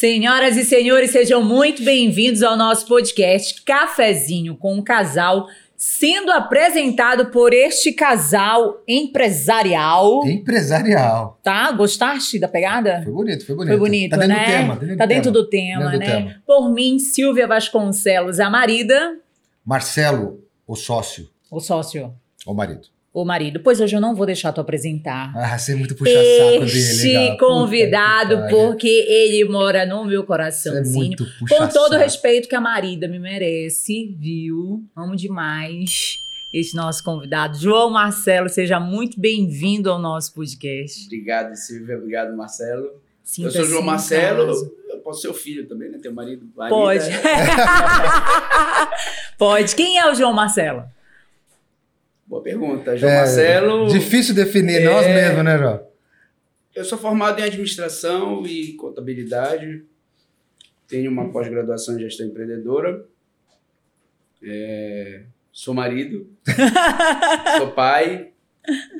Senhoras e senhores, sejam muito bem-vindos ao nosso podcast Cafezinho com o Casal, sendo apresentado por este casal empresarial. Empresarial. Tá? Gostaste da pegada? Foi bonito, foi bonito. Foi bonito, tá dentro né? do tema. Tá dentro, Tá do, dentro tema. do tema, Dentro do né? tema. Por mim, Silvia Vasconcelos, a marida, Marcelo, o sócio, o sócio, o marido. O marido. Pois hoje eu não vou deixar tu apresentar. Ah, você é muito puxa-saco Este dele. cara. Puta convidado, que pariu. porque ele mora no meu Você é coraçãozinho. muito Com todo o respeito que a marida me merece, viu? Amo demais esse nosso convidado. João Marcelo, seja muito bem-vindo ao nosso podcast. Obrigado, Silvia. Obrigado, Marcelo. eu Sinta-se sou João em Marcelo. Eu posso ser o filho também, né? Teu marido. Marida. Pode. Pode. Quem é o João Marcelo? Boa pergunta. João É, Marcelo. Difícil definir nós É. mesmos, né, João? Eu sou formado em administração e contabilidade. Tenho uma pós-graduação em gestão empreendedora. É, Sou marido. sou pai.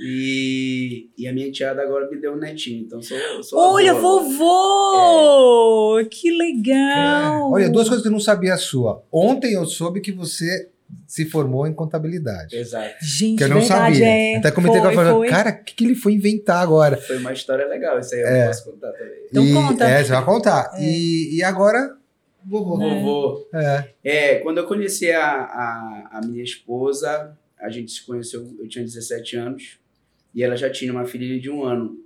E, e a minha enteada agora me deu um netinho. Então sou, sou Olha, avô vovô! Que legal! Olha, duas coisas que eu não sabia sua. Ontem eu soube que você se formou em contabilidade. Exato. Gente, Que eu não verdade, sabia. é. Até comentei foi, com ela, cara, o que, que ele foi inventar agora? Foi uma história legal. Isso aí eu É. posso contar também. Então e, conta. É, você vai contar. É. E, e agora, vovô. É. Vovô. É. É, quando eu conheci a, a, a minha esposa, a gente se conheceu, eu tinha 17 anos, e ela já tinha uma filhinha de um ano.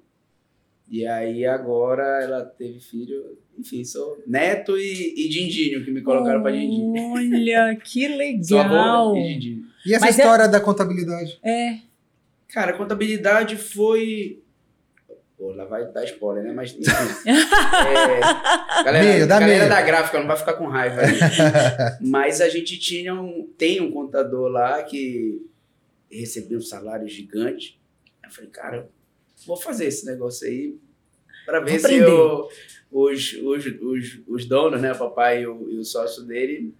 E aí agora ela teve filho, enfim, sou neto e, e dindinho, que me colocaram pra dindinho. Olha, que legal! e dindinho. E essa Mas é- história da contabilidade? É. Cara, a contabilidade foi... Pô, lá vai dar spoiler, né? Mas, enfim. É, galera, Meio, dá galera meio. da gráfica não vai ficar com raiva. aí. Mas a gente tinha um, tem um contador lá que recebia um salário gigante. Eu falei, cara, vou fazer esse negócio aí para ver se eu- os, os, os, os donos, né, o papai e o, e o sócio dele,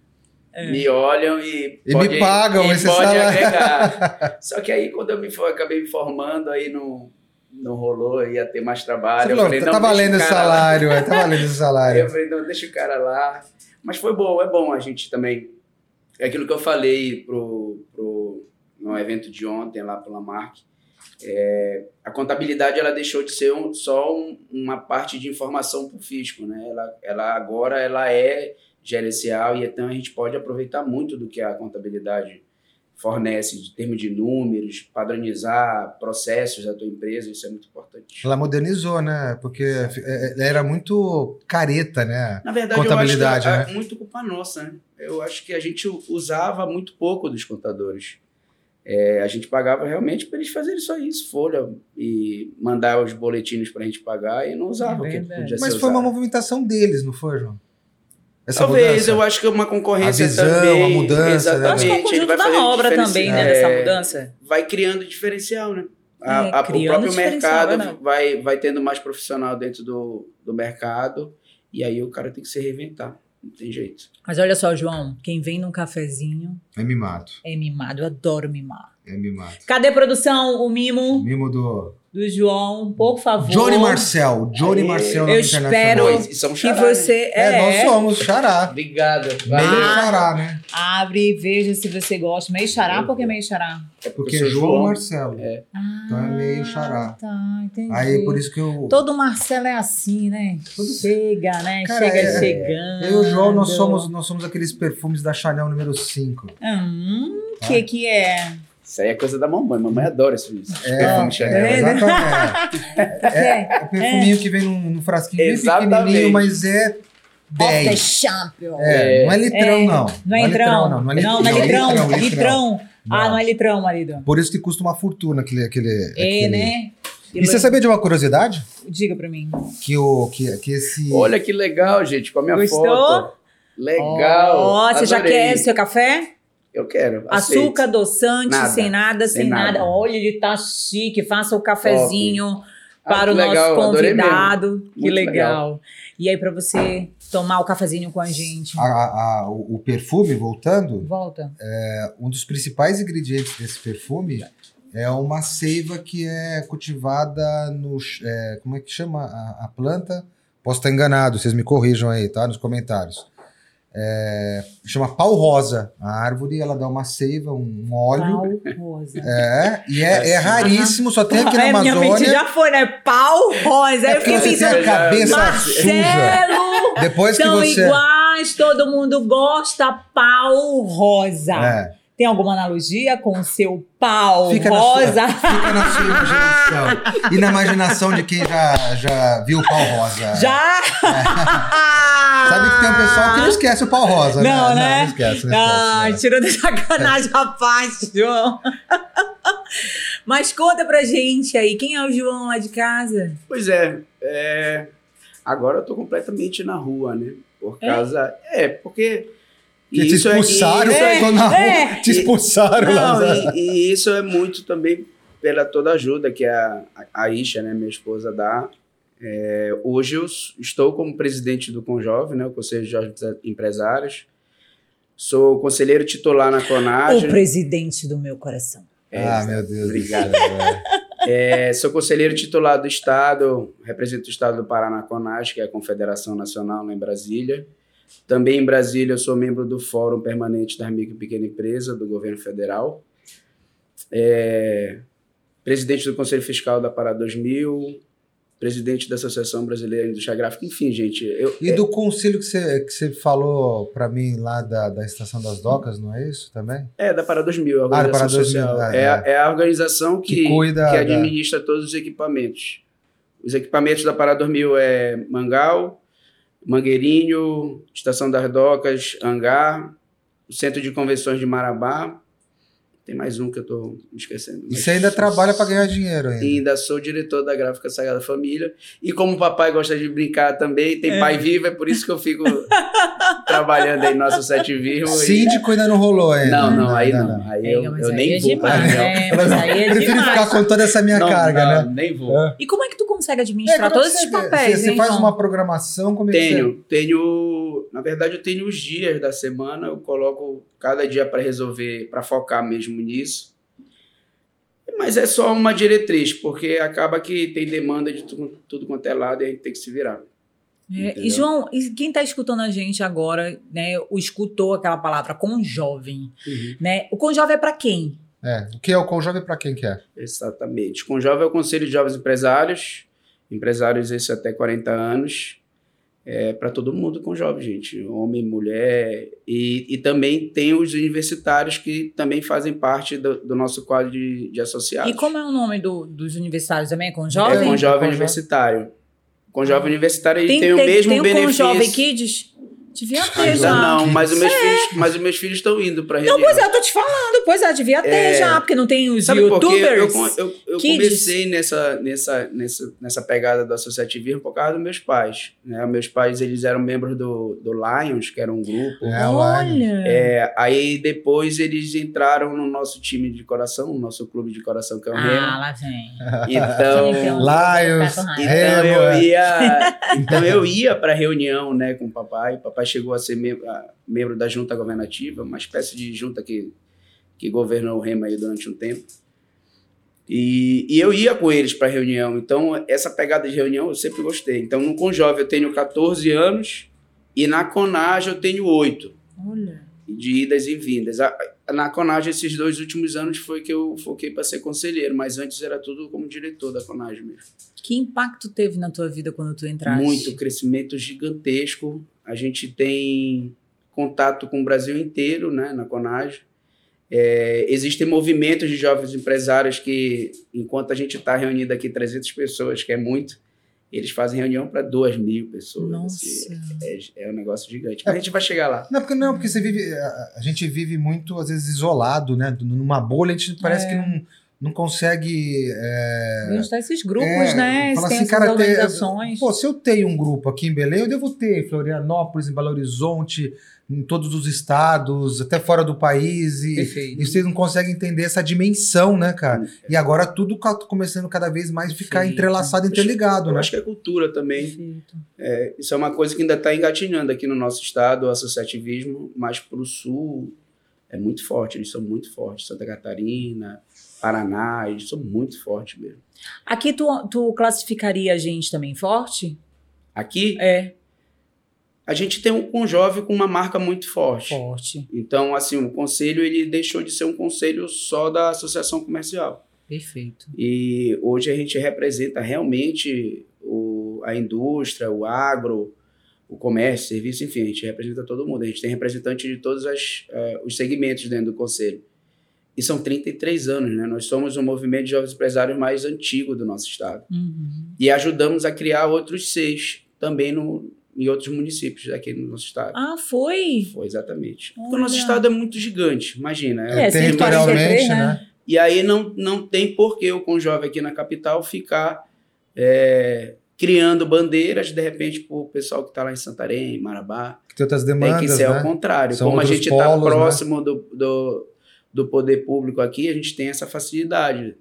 É. me olham e, E me pagam e esse pode salário. agregar. Só que aí, quando eu me for- acabei me formando, aí não, não rolou, ia ter mais trabalho. Você Eu falou, falei, tá valendo o salário, é, tá valendo esse Aí salário. eu falei, não, deixa o cara lá. Mas foi bom, é bom a gente também. É aquilo que eu falei pro, pro, no evento de ontem lá pela Mark. É, a contabilidade ela deixou de ser um- só um- uma parte de informação para o fisco, né? Ela, ela agora ela é gerencial e então a gente pode aproveitar muito do que a contabilidade fornece de termos de números, padronizar processos da tua empresa, isso é muito importante. Ela modernizou, né? Porque é, é, era muito careta, né? Na verdade, Contabilidade, eu acho que né? é muito culpa nossa, né? Eu acho que a gente usava muito pouco dos contadores. É, a gente pagava realmente para eles fazerem só isso, folha, e mandar os boletins para a gente pagar e não usava É o que podia Mas foi uma usado. movimentação deles, não foi, João? Essa Talvez, mudança? eu acho que é uma concorrência A visão, também. a mudança, né? Eu acho que é o Exatamente, ele conjunto vai da obra também, né, é, dessa mudança. Vai criando diferencial, né? A- É, a- o próprio mercado né? vai, vai tendo mais profissional dentro do, do mercado e aí o cara tem que se reinventar. Não tem jeito. Mas olha só, João, quem vem num cafezinho É mimado. é mimado. Eu adoro mimar. É mimado. Cadê produção? O mimo Mimo do do João, por favor. Johnny Marcel. Johnny Aê. Marcel Eu Internacional. espero e somos que xará, né? você É, é, nós somos xará. Obrigado. Meio Valeu. Ah. xará, né? abre e veja se você gosta. Meio xará, por que meio xará? É Porque é sou João Marcelo. Ah, Então é meio xará. Tá, entendi. Aí por isso que eu. Todo Marcelo é assim, né? Chega, né? Cara, Chega é- chegando. Eu e o João, nós somos, nós somos aqueles perfumes da Chanel número 5. Hum, que que é? Isso aí é coisa da mamãe. Mamãe adora isso. isso. É, Perfume é, exatamente. É, é o perfuminho que vem num, num frasquinho bem Exatamente. pequenininho, mas é Off the 10. champion. É, não é litrão, É, não. Não é litrão. Não, Não, não é não, litrão. é litrão. litrão, Litrão. Ah, Não. não é litrão, marido. Por isso que custa uma fortuna aquele. aquele, É, aquele- né? E você sabia de uma curiosidade? Diga pra mim. Que, o, que, que esse. Olha que legal, gente, com a minha Gostou? foto. Legal. Ó, você já quer seu café? Eu quero. aceito. Açúcar, adoçante, Nada. sem nada, sem, Sem nada. nada. Olha, ele tá chique. Faça o cafezinho Ah, para o nosso legal, mesmo. convidado. Que legal. legal. E aí, pra você tomar o cafezinho com a gente. a- a- a- o perfume, voltando, Volta. um dos principais ingredientes desse perfume é uma seiva que é cultivada no. é, como é que chama a, a planta? Posso estar enganado, vocês me corrijam aí, tá? Nos comentários. É, chama pau rosa. A árvore, ela dá uma seiva, um óleo. Pau rosa. É, e é, é raríssimo, só tem aqui na É, minha mente Amazônia. já foi, né? Pau rosa. Eu É porque fiquei pensando, a cabeça suja. Marcelo, Depois que são você. iguais, todo mundo gosta, pau rosa. É, Tem alguma analogia com o seu pau Fica na sua- rosa? fica na sua imaginação. E na imaginação de quem já, já viu o pau rosa. Já? Sabe que tem um pessoal que não esquece o pau rosa, né? Não, né? Não, esquece, não Ah, esquece. tirou de sacanagem, rapaz, João. Mas conta pra gente aí, quem é o João lá de casa? Pois é, é, agora eu tô completamente na rua, né? Por É? causa. É, porque. Que te isso é- expulsaram, isso é- tô na rua, é. te expulsaram lá. Não, e, e isso é muito também pela toda ajuda que a, a Isha, né, minha esposa, dá. É, hoje eu estou como presidente do Conjove, né, o Conselho de Jovens Empresários. Sou conselheiro titular na O CONAG. presidente do meu coração. ah, meu Deus. Obrigado. É, sou conselheiro titular do Estado, represento o Estado do Paraná CONAS, que é a Confederação Nacional lá em Brasília. Também em Brasília eu sou membro do Fórum Permanente da Micro e Pequena Empresa do Governo Federal. É, presidente do Conselho Fiscal da Pará 2000, presidente da Associação Brasileira de Indústria Gráfica, enfim, gente. Eu, E do conselho que você, que falou pra mim lá da, da Estação das Docas, não é isso também? É, da Pará 2000, a Ah, da organização Pará 2000, social. é, é, a- é a organização que, Que cuida que da- administra todos os equipamentos. Os equipamentos da Pará 2000 é Mangal, Mangueirinho, Estação das Docas, Hangar, o Centro de Convenções de Marabá. Tem mais um que eu estou esquecendo. E você ainda trabalha pra ganhar dinheiro ainda. e ainda sou diretor da Gráfica Sagrada Família. E como o papai gosta de brincar também, tem É. pai vivo, é por isso que eu fico trabalhando aí no nosso Sete Vivo. e- Síndico ainda não rolou ainda. Não, não, aí ainda não. Aí eu, eu nem é vou demais, né? É Prefiro demais. ficar com toda essa minha Não, carga, não, né? Nem vou. É. E como é que consegue administrar É, todos você- esses papéis, Você, hein, faz uma programação, como é você- Tenho, tenho. Na verdade, eu tenho os dias da semana, eu coloco cada dia para resolver, para focar mesmo nisso. Mas é só uma diretriz, porque acaba que tem demanda de tudo, tudo quanto é lado e a gente tem que se virar. É, e? João, e quem está escutando a gente agora, né, o escutou aquela palavra conjovem, né? O conjovem é para quem? É, o que é o Conjove pra quem que é? Exatamente. Com jovem é o Conselho de Jovens Empresários, empresários esse até 40 anos, é para todo mundo com jovem, gente, homem, mulher, e, e também tem os universitários que também fazem parte do, do nosso quadro de, de associados. E como é o nome do- dos universitários também? É É conjovem? com Com jovem jovem. universitário. Com jovem universitário ele tem, tem, o tem- mesmo tem o benefício. conjovem kids? Devia ter Ainda já. não, mas os meus filhos, mas os meus filhos estão indo para Não, pois é, eu tô te falando. Pois é, devia ter É. já, porque não tem os Sabe por quê? Eu, youtubers. eu, eu kids. comecei nessa, nessa, nessa, nessa pegada do associativismo por causa dos meus pais. Né? Meus pais eles eram membros do, do Lions, que era um grupo. É, Olha. É, aí depois eles entraram no nosso time de coração, no nosso clube de coração, que é o Ah, Remo. lá vem. Então, Então, Lions, então Remo, eu é. ia, então eu ia para reunião, né, com o papai. O chegou a ser membro, a- membro da junta governativa, uma espécie de junta que que governou o Remo aí durante um tempo. E, e eu ia com eles para reunião. Então essa pegada de reunião eu sempre gostei. Então no Conjove eu tenho 14 anos e na Conage eu tenho 8 Olha. de idas e vindas. A- Na Conage, esses dois últimos anos foi que eu foquei para ser conselheiro, mas antes era tudo como diretor da Conage mesmo. Que impacto teve na tua vida quando tu entraste? Muito crescimento gigantesco. A gente tem contato com o Brasil inteiro, né, na Conage. É, existem movimentos de jovens empresários que, enquanto a gente está reunido aqui 300 pessoas, que é muito, eles fazem reunião para 2 mil pessoas. Nossa. assim. é, é um negócio gigante. Mas a gente vai chegar lá. Não, porque não, porque você vive. A a gente vive muito, às vezes, isolado, né? Numa bolha, a gente parece É. que não, não consegue. é, A gente tá esses grupos, é, né? fala assim, essas cara, ter- organizações. Pô, se eu tenho um grupo aqui em Belém, eu devo ter em Florianópolis, em Belo Horizonte, em todos os estados, até fora do país. E, Perfeito. e vocês não conseguem entender essa dimensão, né, cara? E agora tudo começando cada vez mais a ficar Perfeito. entrelaçado, interligado, Eu né? acho que é cultura também. É, isso é uma coisa que ainda está engatinhando aqui no nosso estado, o associativismo, mas para o sul é muito forte, eles são muito fortes. Santa Catarina, Paraná, eles são muito fortes mesmo. Aqui tu, tu classificaria a gente também forte? Aqui, É, a gente tem um Conjove com uma marca muito forte. forte. Então, assim, o conselho ele deixou de ser um conselho só da associação comercial. Perfeito. E hoje a gente representa realmente o, a indústria, o agro, o comércio, serviço, enfim, a gente representa todo mundo. A gente tem representante de todos as, eh, os segmentos dentro do conselho. E são 33 anos, né? Nós somos o movimento de jovens empresários mais antigo do nosso estado. Uhum. E ajudamos a criar outros seis também no, em outros municípios aqui no nosso estado. Ah, foi? Foi exatamente. Olha. Porque o nosso estado é muito gigante, imagina. É, É, territorialmente, 143, né? né? E aí não, não tem por que o Conjove aqui na capital ficar é, criando bandeiras, de repente, para o pessoal que está lá em Santarém, Marabá. Que tem outras demandas, tem que ser né? ao contrário. São Como a gente está né? próximo do, do, do poder público aqui, a gente tem essa facilidade.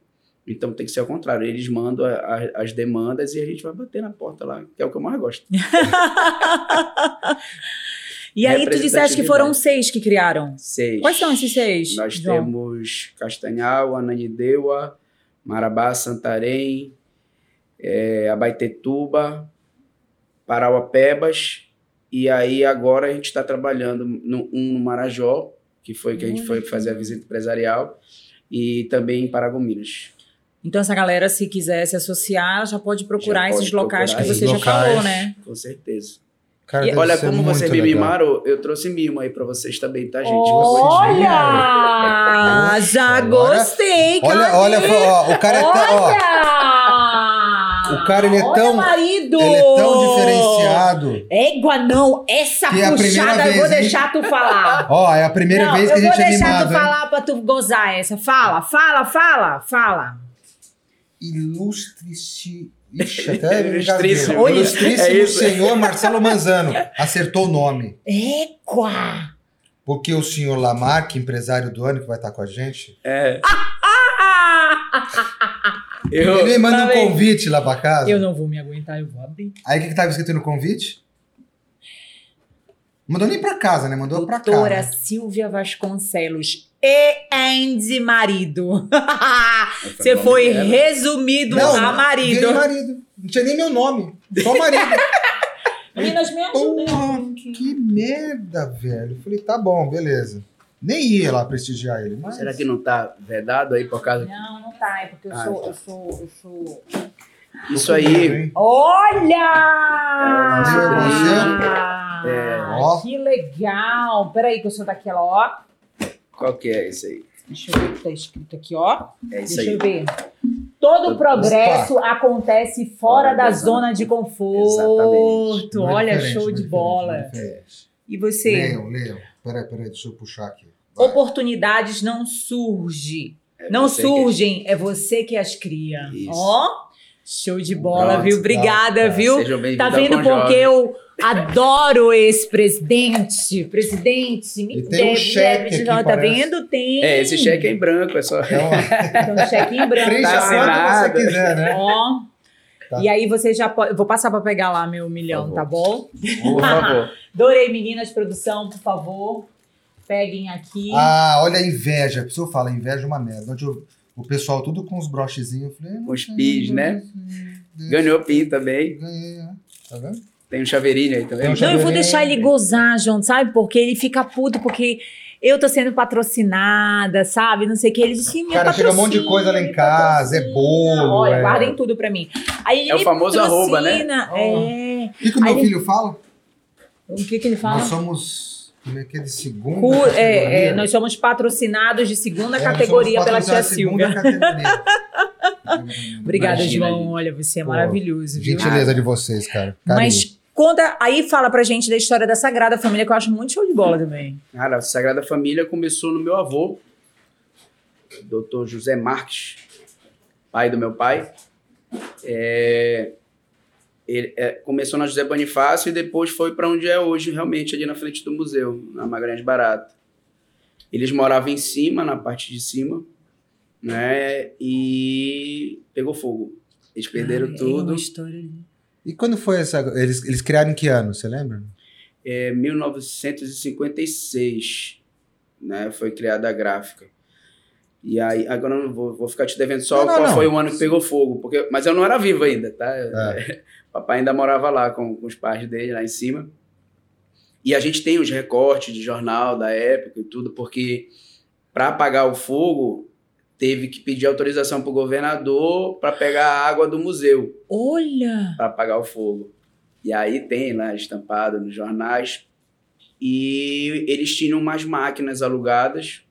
Então tem que ser ao contrário. Eles mandam a- a- as demandas e a gente vai bater na porta lá, que é o que eu mais gosto. E aí tu disseste que foram seis que criaram. Seis. Quais são esses seis? Nós João? temos Castanhal, Ananindeua, Marabá, Santarém, é, Abaetetuba, Parauapebas, e aí agora a gente está trabalhando no, um no Marajó, que foi que a gente Olha foi que fazer a visita empresarial, e também em Paragominas. Então, essa galera, se quiser se associar, já pode procurar Já pode esses locais procurar que você já falou, né? Com certeza. Cara, E Olha, como vocês me mimaram, eu trouxe mimo aí para vocês também, tá, gente? Olha! Já Agora- gostei, Olha, olha, ó, o cara é tão, ó, Olha! O cara, ele é Olha, tão- marido! ele é tão diferenciado. Égua, não. Essa Que é a primeira puxada eu vou hein? deixar tu falar. Ó, é a primeira não, vez que a eu gente vou é deixar animado, tu hein? falar pra tu gozar essa. Fala, fala, fala, fala. Ilustre-se. Ixi, até me Ilustríssimo. Ilustríssimo é isso. senhor Marcelo Manzano. Acertou o nome. Égua! Porque o senhor Lamarck, empresário do ano, que vai estar com a gente, É, Ah! eu, ele me manda Tá um convite lá pra casa. Eu não vou me aguentar, eu vou abrir. Aí o que, que tava escrito no convite? Mandou nem pra casa, né? Mandou pra cá. Doutora? Silvia Vasconcelos e Andy marido. Você foi dela. resumido Não, a marido. veio marido. Não tinha nem meu nome. Só marido. Meninas, me ajudem. Porra, que merda, velho. Eu falei, tá bom, beleza. Nem ia lá prestigiar ele. Mas... Será que não tá vedado aí por causa Não, não tá, é porque eu Ah, sou, tá. eu sou, eu sou. Isso aí, Hein? Olha! É, É. Que legal! Peraí, que eu sou daquela, ó. qual que é isso aí? Deixa eu ver o que tá escrito aqui, ó. É isso Deixa aí. eu ver. Todo progresso acontece fora da zona de conforto. Exatamente. Olha, show de bola. E você? Leiam, leiam. Peraí, peraí, deixa eu puxar aqui. Vai. Oportunidades não surgem. É não que- surgem, é você que as cria. Ó, show de bola, Pronto, viu? Obrigada, tá, viu? Tá ao vendo porque eu adoro esse presidente? Presidente, me E tem um deve, cheque deve, aqui, Tá vendo? Tem. É, esse cheque é em branco, é só. Então, um cheque em branco. preencha Tá quanto você quiser, né? Ó. Tá. E aí você já pode. eu Vou passar pra pegar lá meu milhão, tá bom? Por favor. Adorei, meninas, produção, por favor. Peguem aqui. Ah, olha a inveja. A pessoa fala, inveja é uma merda. Onde eu- o pessoal tudo com os brochezinhos. Eu falei, Os pis, né? Ganhou PIN também. Ganhei, né? Tá vendo? Tem um chaveirinho aí também. um Não, eu vou chaveirinho. deixar ele gozar, João, sabe? Porque ele fica puto, porque eu tô sendo patrocinada, sabe? Não sei o que. Ele disse, minha Cara, chega um monte de coisa lá em casa, é patrocina. bolo, Olha, é- guardem tudo pra mim. Aí É o ele famoso arroba, né? patrocina, É. O que, que o meu Aí- filho fala? O que que ele fala? Nós somos. Como é que é de segunda? Cu- é, é, categoria? nós somos patrocinados de segunda É, categoria pela tia Silvia. Obrigada, Imagina, João. Olha, você é Pô, maravilhoso, viu? Gentileza de vocês, cara. Carinho. Mas conta, aí fala pra gente da história da Sagrada Família, que eu acho muito show de bola também. Cara, a Sagrada Família começou no meu avô, Dr. José Marques, pai do meu pai. É, ele é, começou na José Bonifácio e depois foi para onde é hoje, realmente, ali na frente do museu, na Magalhães Barata. Eles moravam em cima, na parte de cima, né? E pegou fogo. Eles perderam é tudo. uma história. E quando foi essa. Eles, eles criaram em que ano, você lembra? é 1956, né? Foi criada a gráfica. E aí, agora eu não vou, vou ficar te devendo só Não, não, qual não. foi o ano que pegou fogo. Porque, mas eu não era vivo ainda, tá? É. Papai ainda morava lá com, com os pais dele, lá em cima. E a gente tem os recortes de jornal da época e tudo, porque para apagar o fogo, teve que pedir autorização para o governador para pegar a água do museu Olha! para apagar o fogo. E aí tem lá estampado nos jornais. E eles tinham umas máquinas alugadas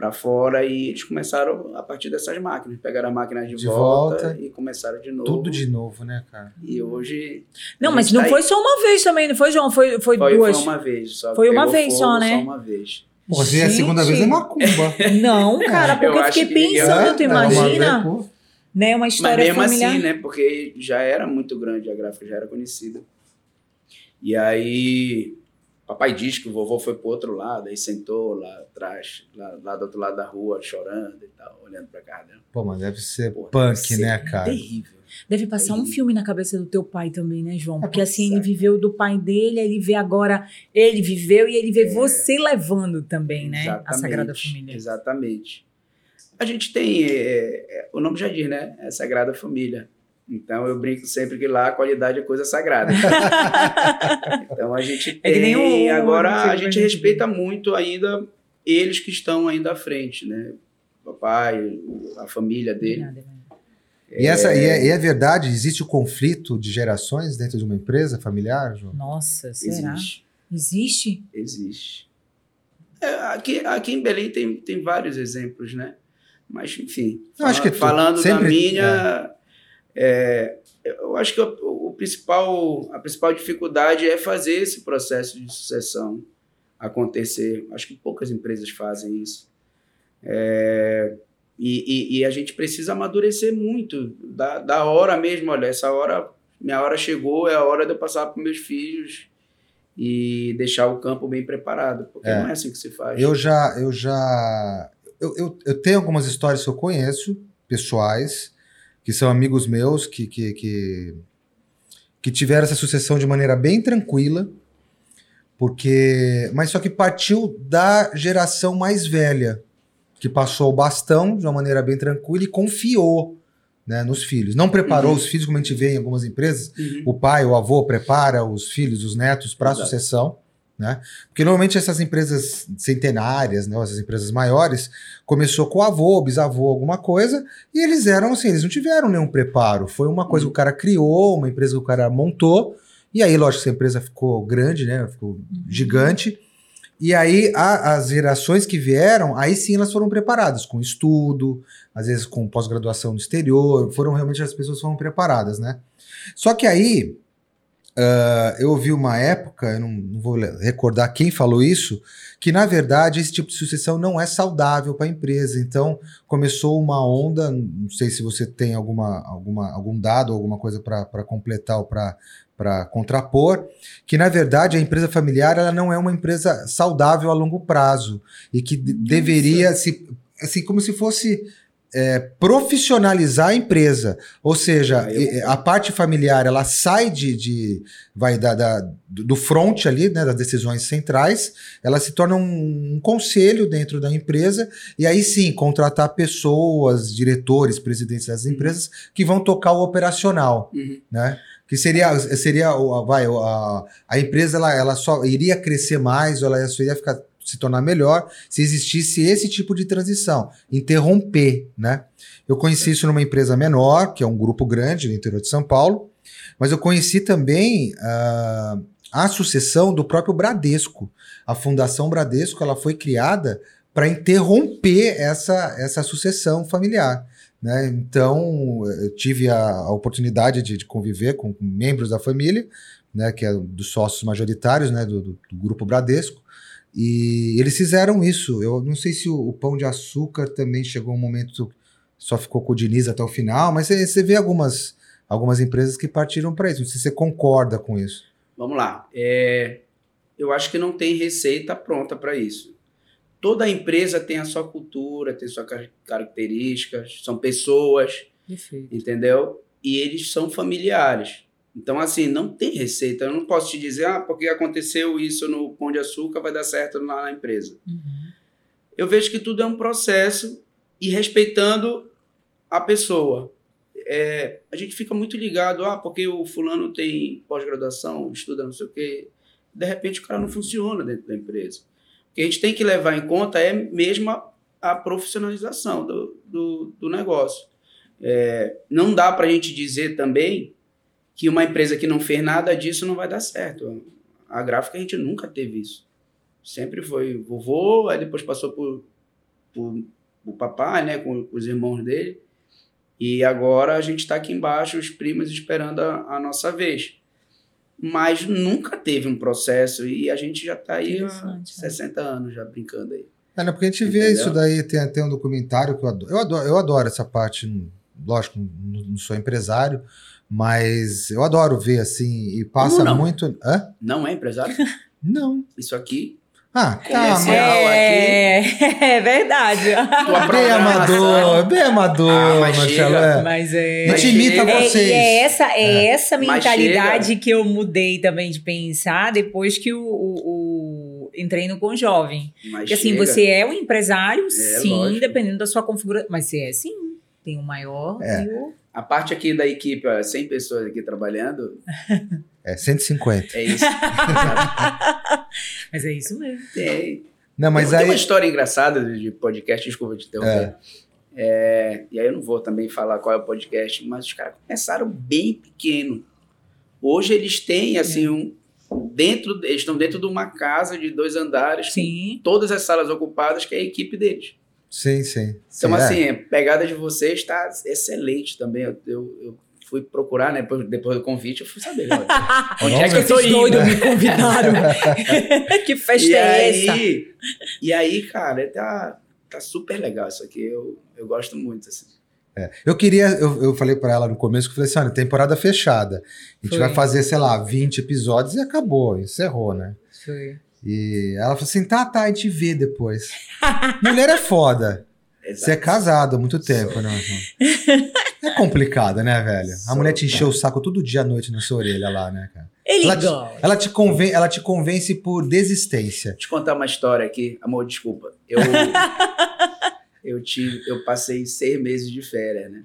para fora e eles começaram a partir dessas máquinas. Pegaram a máquina de, De volta, volta. e começaram de novo. Tudo de novo, né, cara? E hoje. Não, mas não tá foi aí. só uma vez também, não foi, João? Foi, foi, Foi, duas. foi uma vez. Só Foi uma vez só, fogo né? Só uma vez. Pô, se é a segunda vez é macumba. Não, cara, porque Eu eu, fiquei pensando, tu É, uma imagina? vez, né, uma Mas história mesmo familiar. assim, né? Porque já era muito grande, a gráfica já era conhecida. E aí, papai diz que o vovô foi pro outro lado, aí sentou lá atrás, lá, lá do outro lado da rua, chorando e tal, olhando pra casa. Pô, mas deve ser Pô, punk, deve né, ser cara? Terrível. Deve passar um filme na cabeça do teu pai também, né, João? Porque assim, ele viveu do pai dele, aí ele vê agora, ele viveu e ele vê É. você levando também, né? A Sagrada Família. Exatamente. A gente tem, é, é, o nome já diz, né? É Sagrada Família. Então eu brinco sempre que lá a qualidade é coisa sagrada. então a gente tem. É que nem o- agora sei a gente é respeita muito ainda eles que estão ainda à frente, né? O papai, a família dele. E, essa, e, é, e é verdade, existe o conflito de gerações dentro de uma empresa familiar, João? Nossa, será? Existe. Existe? Existe. É, aqui, aqui em Belém tem, tem vários exemplos, né? Mas, enfim. Eu acho que tu- falando da sempre- minha. É, eu acho que o, o principal, a principal dificuldade é fazer esse processo de sucessão acontecer. Acho que poucas empresas fazem isso. É, e, e- e a gente precisa amadurecer muito. Da, da hora mesmo, olha, essa hora, minha hora chegou, é a hora de eu passar para meus filhos e deixar o campo bem preparado. Porque É. não é assim que se faz. Eu já, eu já, eu, eu, eu tenho algumas histórias que eu conheço, pessoais, que são amigos meus, que, que, que, que tiveram essa sucessão de maneira bem tranquila, porque, mas só que partiu da geração mais velha, que passou o bastão de uma maneira bem tranquila e confiou né, nos filhos. Não preparou Uhum. os filhos, como a gente vê em algumas empresas, Uhum. o pai, o avô prepara os filhos, os netos para a sucessão, né? Porque normalmente essas empresas centenárias, né, essas empresas maiores, começou com o avô, bisavô, alguma coisa, e eles eram assim, eles não tiveram nenhum preparo. Foi uma coisa que o cara criou, uma empresa que o cara montou, e aí, lógico, essa empresa ficou grande, né? Ficou gigante. E aí, a- as gerações que vieram, aí sim elas foram preparadas, com estudo, às vezes com pós-graduação no exterior, foram realmente as pessoas foram preparadas, né? Só que aí, ah, eu ouvi uma época, eu não, não vou recordar quem falou isso, que na verdade esse tipo de sucessão não é saudável para a empresa. Então começou uma onda, não sei se você tem alguma, alguma, algum dado, alguma coisa para completar ou para contrapor, que na verdade a empresa familiar ela não é uma empresa saudável a longo prazo e que de- deveria se assim como se fosse é, profissionalizar a empresa, ou seja, Ah, a parte familiar ela sai de, de vai da, da- do front ali, né, das decisões centrais, ela se torna um, um conselho dentro da empresa e aí sim contratar pessoas, diretores, presidentes das Uhum. empresas que vão tocar o operacional Uhum. né? Que seria, seria vai, a, a empresa ela, ela só iria crescer mais, ou ela só iria ficar, se tornar melhor se existisse esse tipo de transição, interromper, né? Eu conheci isso numa empresa menor, que é um grupo grande no interior de São Paulo, mas eu conheci também ah, a sucessão do próprio Bradesco. A Fundação Bradesco ela foi criada para interromper essa, essa sucessão familiar. Né? Então, eu tive a, a oportunidade de, de conviver com, com membros da família, né, que é dos sócios majoritários né, do, do- do grupo Bradesco, e eles fizeram isso. Eu não sei se o, o Pão de Açúcar também chegou um momento só ficou com o Diniz até o final, mas você, vê algumas, algumas empresas que partiram para isso. Não sei se você concorda com isso. Vamos lá. É, eu acho que não tem receita pronta para isso. Toda empresa tem a sua cultura, tem suas car- características, são pessoas, Perfeito. entendeu? E eles são familiares. Então, assim, não tem receita. Eu não posso te dizer, ah, porque aconteceu isso no Pão de Açúcar, vai dar certo lá na empresa. Uhum. Eu vejo que tudo é um processo e respeitando a pessoa. É, a gente fica muito ligado, ah, porque o fulano tem pós-graduação, estuda não sei o quê. De repente o cara não funciona dentro da empresa. O que a gente tem que levar em conta é mesmo a, a profissionalização do, do, do negócio. É, não dá para a gente dizer também que uma empresa que não fez nada disso não vai dar certo. A gráfica a gente nunca teve isso. Sempre foi vovô, aí depois passou por, por, por papai, né, com os irmãos dele. E agora a gente está aqui embaixo, os primos, esperando a, a, nossa vez. Mas nunca teve um processo e a gente já está aí há 60 né? anos já brincando aí. É, né, porque a gente Entendeu? vê isso daí, tem até um documentário que eu adoro. Eu adoro, eu adoro essa parte, lógico, não sou empresário, mas eu adoro ver assim, e passa muito. Hã? Não é empresário? Não. Isso aqui ah, calma. É, é verdade. Bem amador, bem amador, ah, mas Marcelo. É. Mas é. Intimita é, vocês. É, essa, é, é. essa mentalidade que eu mudei também de pensar depois que o, o, o entrei no Com Jovem. Mas Porque assim, você é um empresário, é, sim, lógico. dependendo da sua configuração. Mas você é sim. Tem o maior é. e o. A parte aqui da equipe, ó, 100 pessoas aqui trabalhando. É 150. É isso. mas é isso mesmo. Tem. Não, mas tem, aí... tem uma história engraçada de podcast, desculpa te interromper. É. É, e aí eu não vou também falar qual é o podcast, mas os caras começaram bem pequeno. Hoje eles têm, assim, é. um, dentro, eles estão dentro de uma casa de dois andares, sim. todas as salas ocupadas, que é a equipe deles. Sim, sim. Então, sim, assim, é. a pegada de vocês está excelente também. Eu, eu, eu fui procurar, né? Depois, depois do convite, eu fui saber. Onde é que eu tô indo? Me convidaram. que festa e é aí, essa? E aí, cara, tá, tá super legal isso aqui. Eu, eu gosto muito, assim. É. Eu queria, eu, eu falei para ela no começo que eu falei assim: olha, temporada fechada. A gente Foi. vai fazer, sei lá, 20 episódios e acabou, encerrou, né? Foi. E ela falou assim: tá, tá, a gente vê depois. Mulher é foda. Exato. Você é casado há muito tempo, Sou. né? É complicado, né, velho? A mulher te encheu o saco todo dia à noite na sua orelha lá, né, cara? Ele ela, te, ela, te conven, ela te convence por desistência. Deixa eu contar uma história aqui. Amor, desculpa. Eu, eu, tive, eu passei seis meses de férias, né?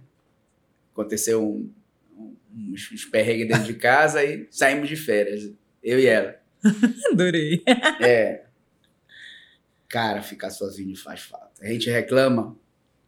Aconteceu um, um, uns, uns perrengues dentro de casa e saímos de férias. Eu e ela. Adorei. É. Cara, ficar sozinho faz falta. A gente reclama,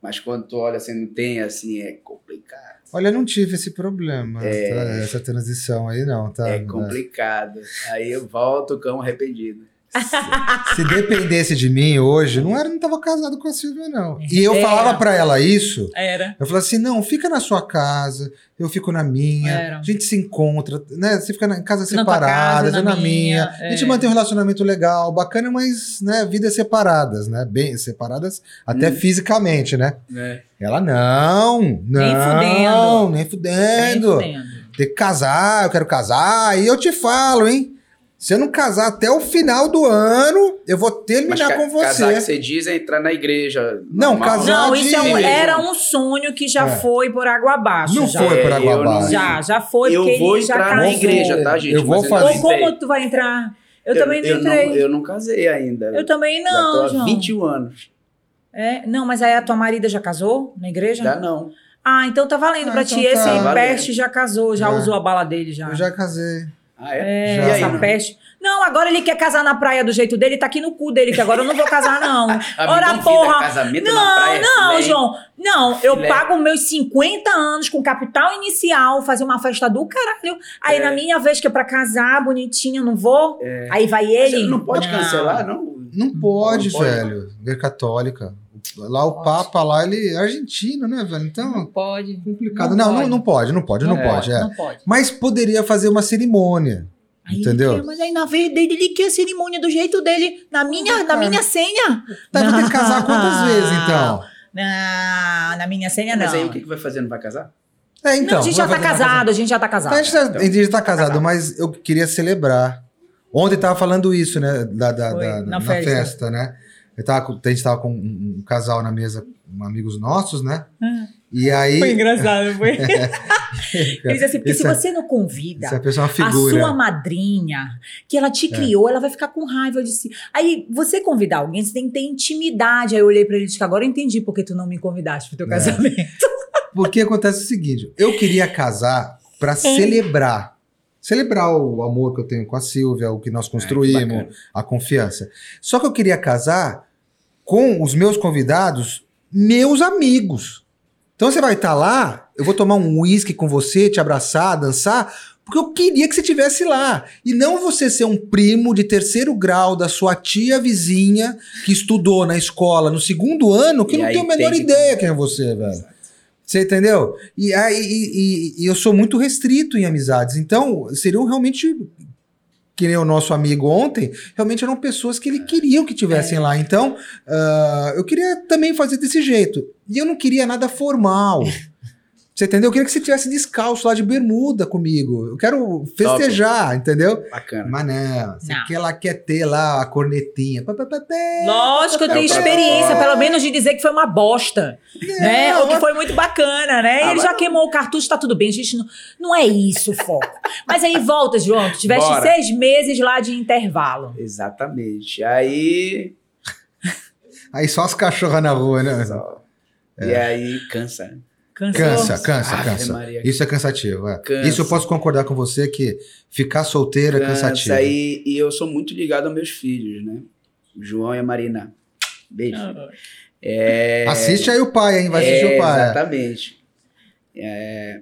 mas quando tu olha assim, não tem, assim, é complicado. Olha, não tive esse problema, é... tá? essa transição aí não, tá? É complicado. Aí eu volto o cão arrependido. Se, se, dependesse de mim hoje, não era, não tava casado com a Silvia, não. E eu era. falava para ela isso. Era. Eu falava assim: não, fica na sua casa, eu fico na minha, era. a gente se encontra, né? Você fica em casa separada, eu na, na minha. minha. É. A gente mantém um relacionamento legal, bacana, mas, né, vidas separadas, né? Bem separadas até hum. fisicamente, né? É. Ela, não, não, nem fudendo. Nem fudendo. Nem fudendo. Tem que casar, eu quero casar, e eu te falo, hein? Se eu não casar até o final do ano, eu vou terminar com você. Casar que você diz é entrar na igreja. Não, normal. casar Não, isso é um, era um sonho que já é. foi por água abaixo. Não já. foi por água abaixo. Já, já foi. Eu vou entrar na igreja, tá, gente? Eu vou Mas fazer. Ou como tu vai entrar? Eu, eu também não eu entrei. Não, eu não casei ainda. Eu também não, já tô há João. 21 anos. É, não, mas aí a tua marida já casou na igreja? Já não. Ah, então tá valendo ah, pra então ti. Tá. Esse peste já casou, já é. usou a bala dele já. Eu já casei. Ah, é? é já. essa peste. Não, agora ele quer casar na praia do jeito dele, tá aqui no cu dele, que agora eu não vou casar, não. Ora, porra. Casamento não, na praia, não, filé. João. Não, eu pago meus 50 anos com capital inicial, fazer uma festa do caralho. Aí é. na minha vez que é pra casar, bonitinha, não vou. É. Aí vai ele. Mas não pode não. cancelar, não? Não pode, não velho. Igreja católica. Lá o Papa, lá ele é argentino, né, velho? Então. Não pode. Complicado. Não, não, não, pode, não pode, não, não pode. É. Não pode. Mas poderia fazer uma cerimônia. Aí Entendeu? Quer, mas aí na vez dele ele quer a cerimônia do jeito dele, na minha, na minha senha. Tá, vai ter que casar quantas vezes então? Não, na minha senha não. Mas aí o que, que vai fazer? Não vai casar? É, então. Não, a gente já tá casado, a gente já tá casado. A gente, tá, a gente tá casado, mas eu queria celebrar. Ontem tava falando isso, né? Da, da, da na, na festa. festa. né? Tava, a gente tava com um, um casal na mesa, amigos nossos, né? Hum. E aí. Foi engraçado, foi. Ele diz assim, porque se é, você não convida é a, a, sua madrinha, que ela te é. criou, é. ela vai ficar com raiva de si. Aí, você convidar alguém, você tem que ter intimidade. Aí eu olhei pra ele e disse, agora eu entendi porque tu não me convidaste pro teu é. casamento. Porque acontece o seguinte, eu queria casar para celebrar celebrar o amor que eu tenho com a Silvia, o que nós construímos, é, a confiança. Só que eu queria casar com os meus convidados, meus amigos. Então você vai estar tá lá, eu vou tomar um uísque com você, te abraçar, dançar, porque eu queria que você estivesse lá. E não você ser um primo de terceiro grau da sua tia vizinha que estudou na escola no segundo ano, que e não tem a menor ideia quem é você, velho. Você entendeu? E, aí, e, e, eu sou muito restrito em amizades. Então, seriam realmente. Que nem o nosso amigo ontem, realmente eram pessoas que ele queriam que tivessem é. lá. Então, uh, eu queria também fazer desse jeito. E eu não queria nada formal. Você entendeu? Eu queria que você tivesse descalço lá de bermuda comigo. Eu quero festejar, Top. entendeu? Bacana. Mas não, você quer, ela quer ter lá a cornetinha. Lógico, eu tenho experiência, pelo menos de dizer que foi uma bosta. Não, né? Ou que foi muito bacana, né? Ah, Ele já queimou o cartucho, tá tudo bem. A gente não, não é isso o foco. Mas aí volta, João, tu tiveste Bora. seis meses lá de intervalo. Exatamente. Aí. Aí só as cachorras na rua, né? É. E aí cansa. Cansou. Cansa, cansa, cansa. Maria. Isso é cansativo. É. Cansa. Isso eu posso concordar com você que ficar solteiro cansa, é cansativo. E, e eu sou muito ligado aos meus filhos, né? O João e a Marina. Beijo. Ah. É... Assiste aí o pai, hein? Vai assistir é, o pai. Exatamente. É...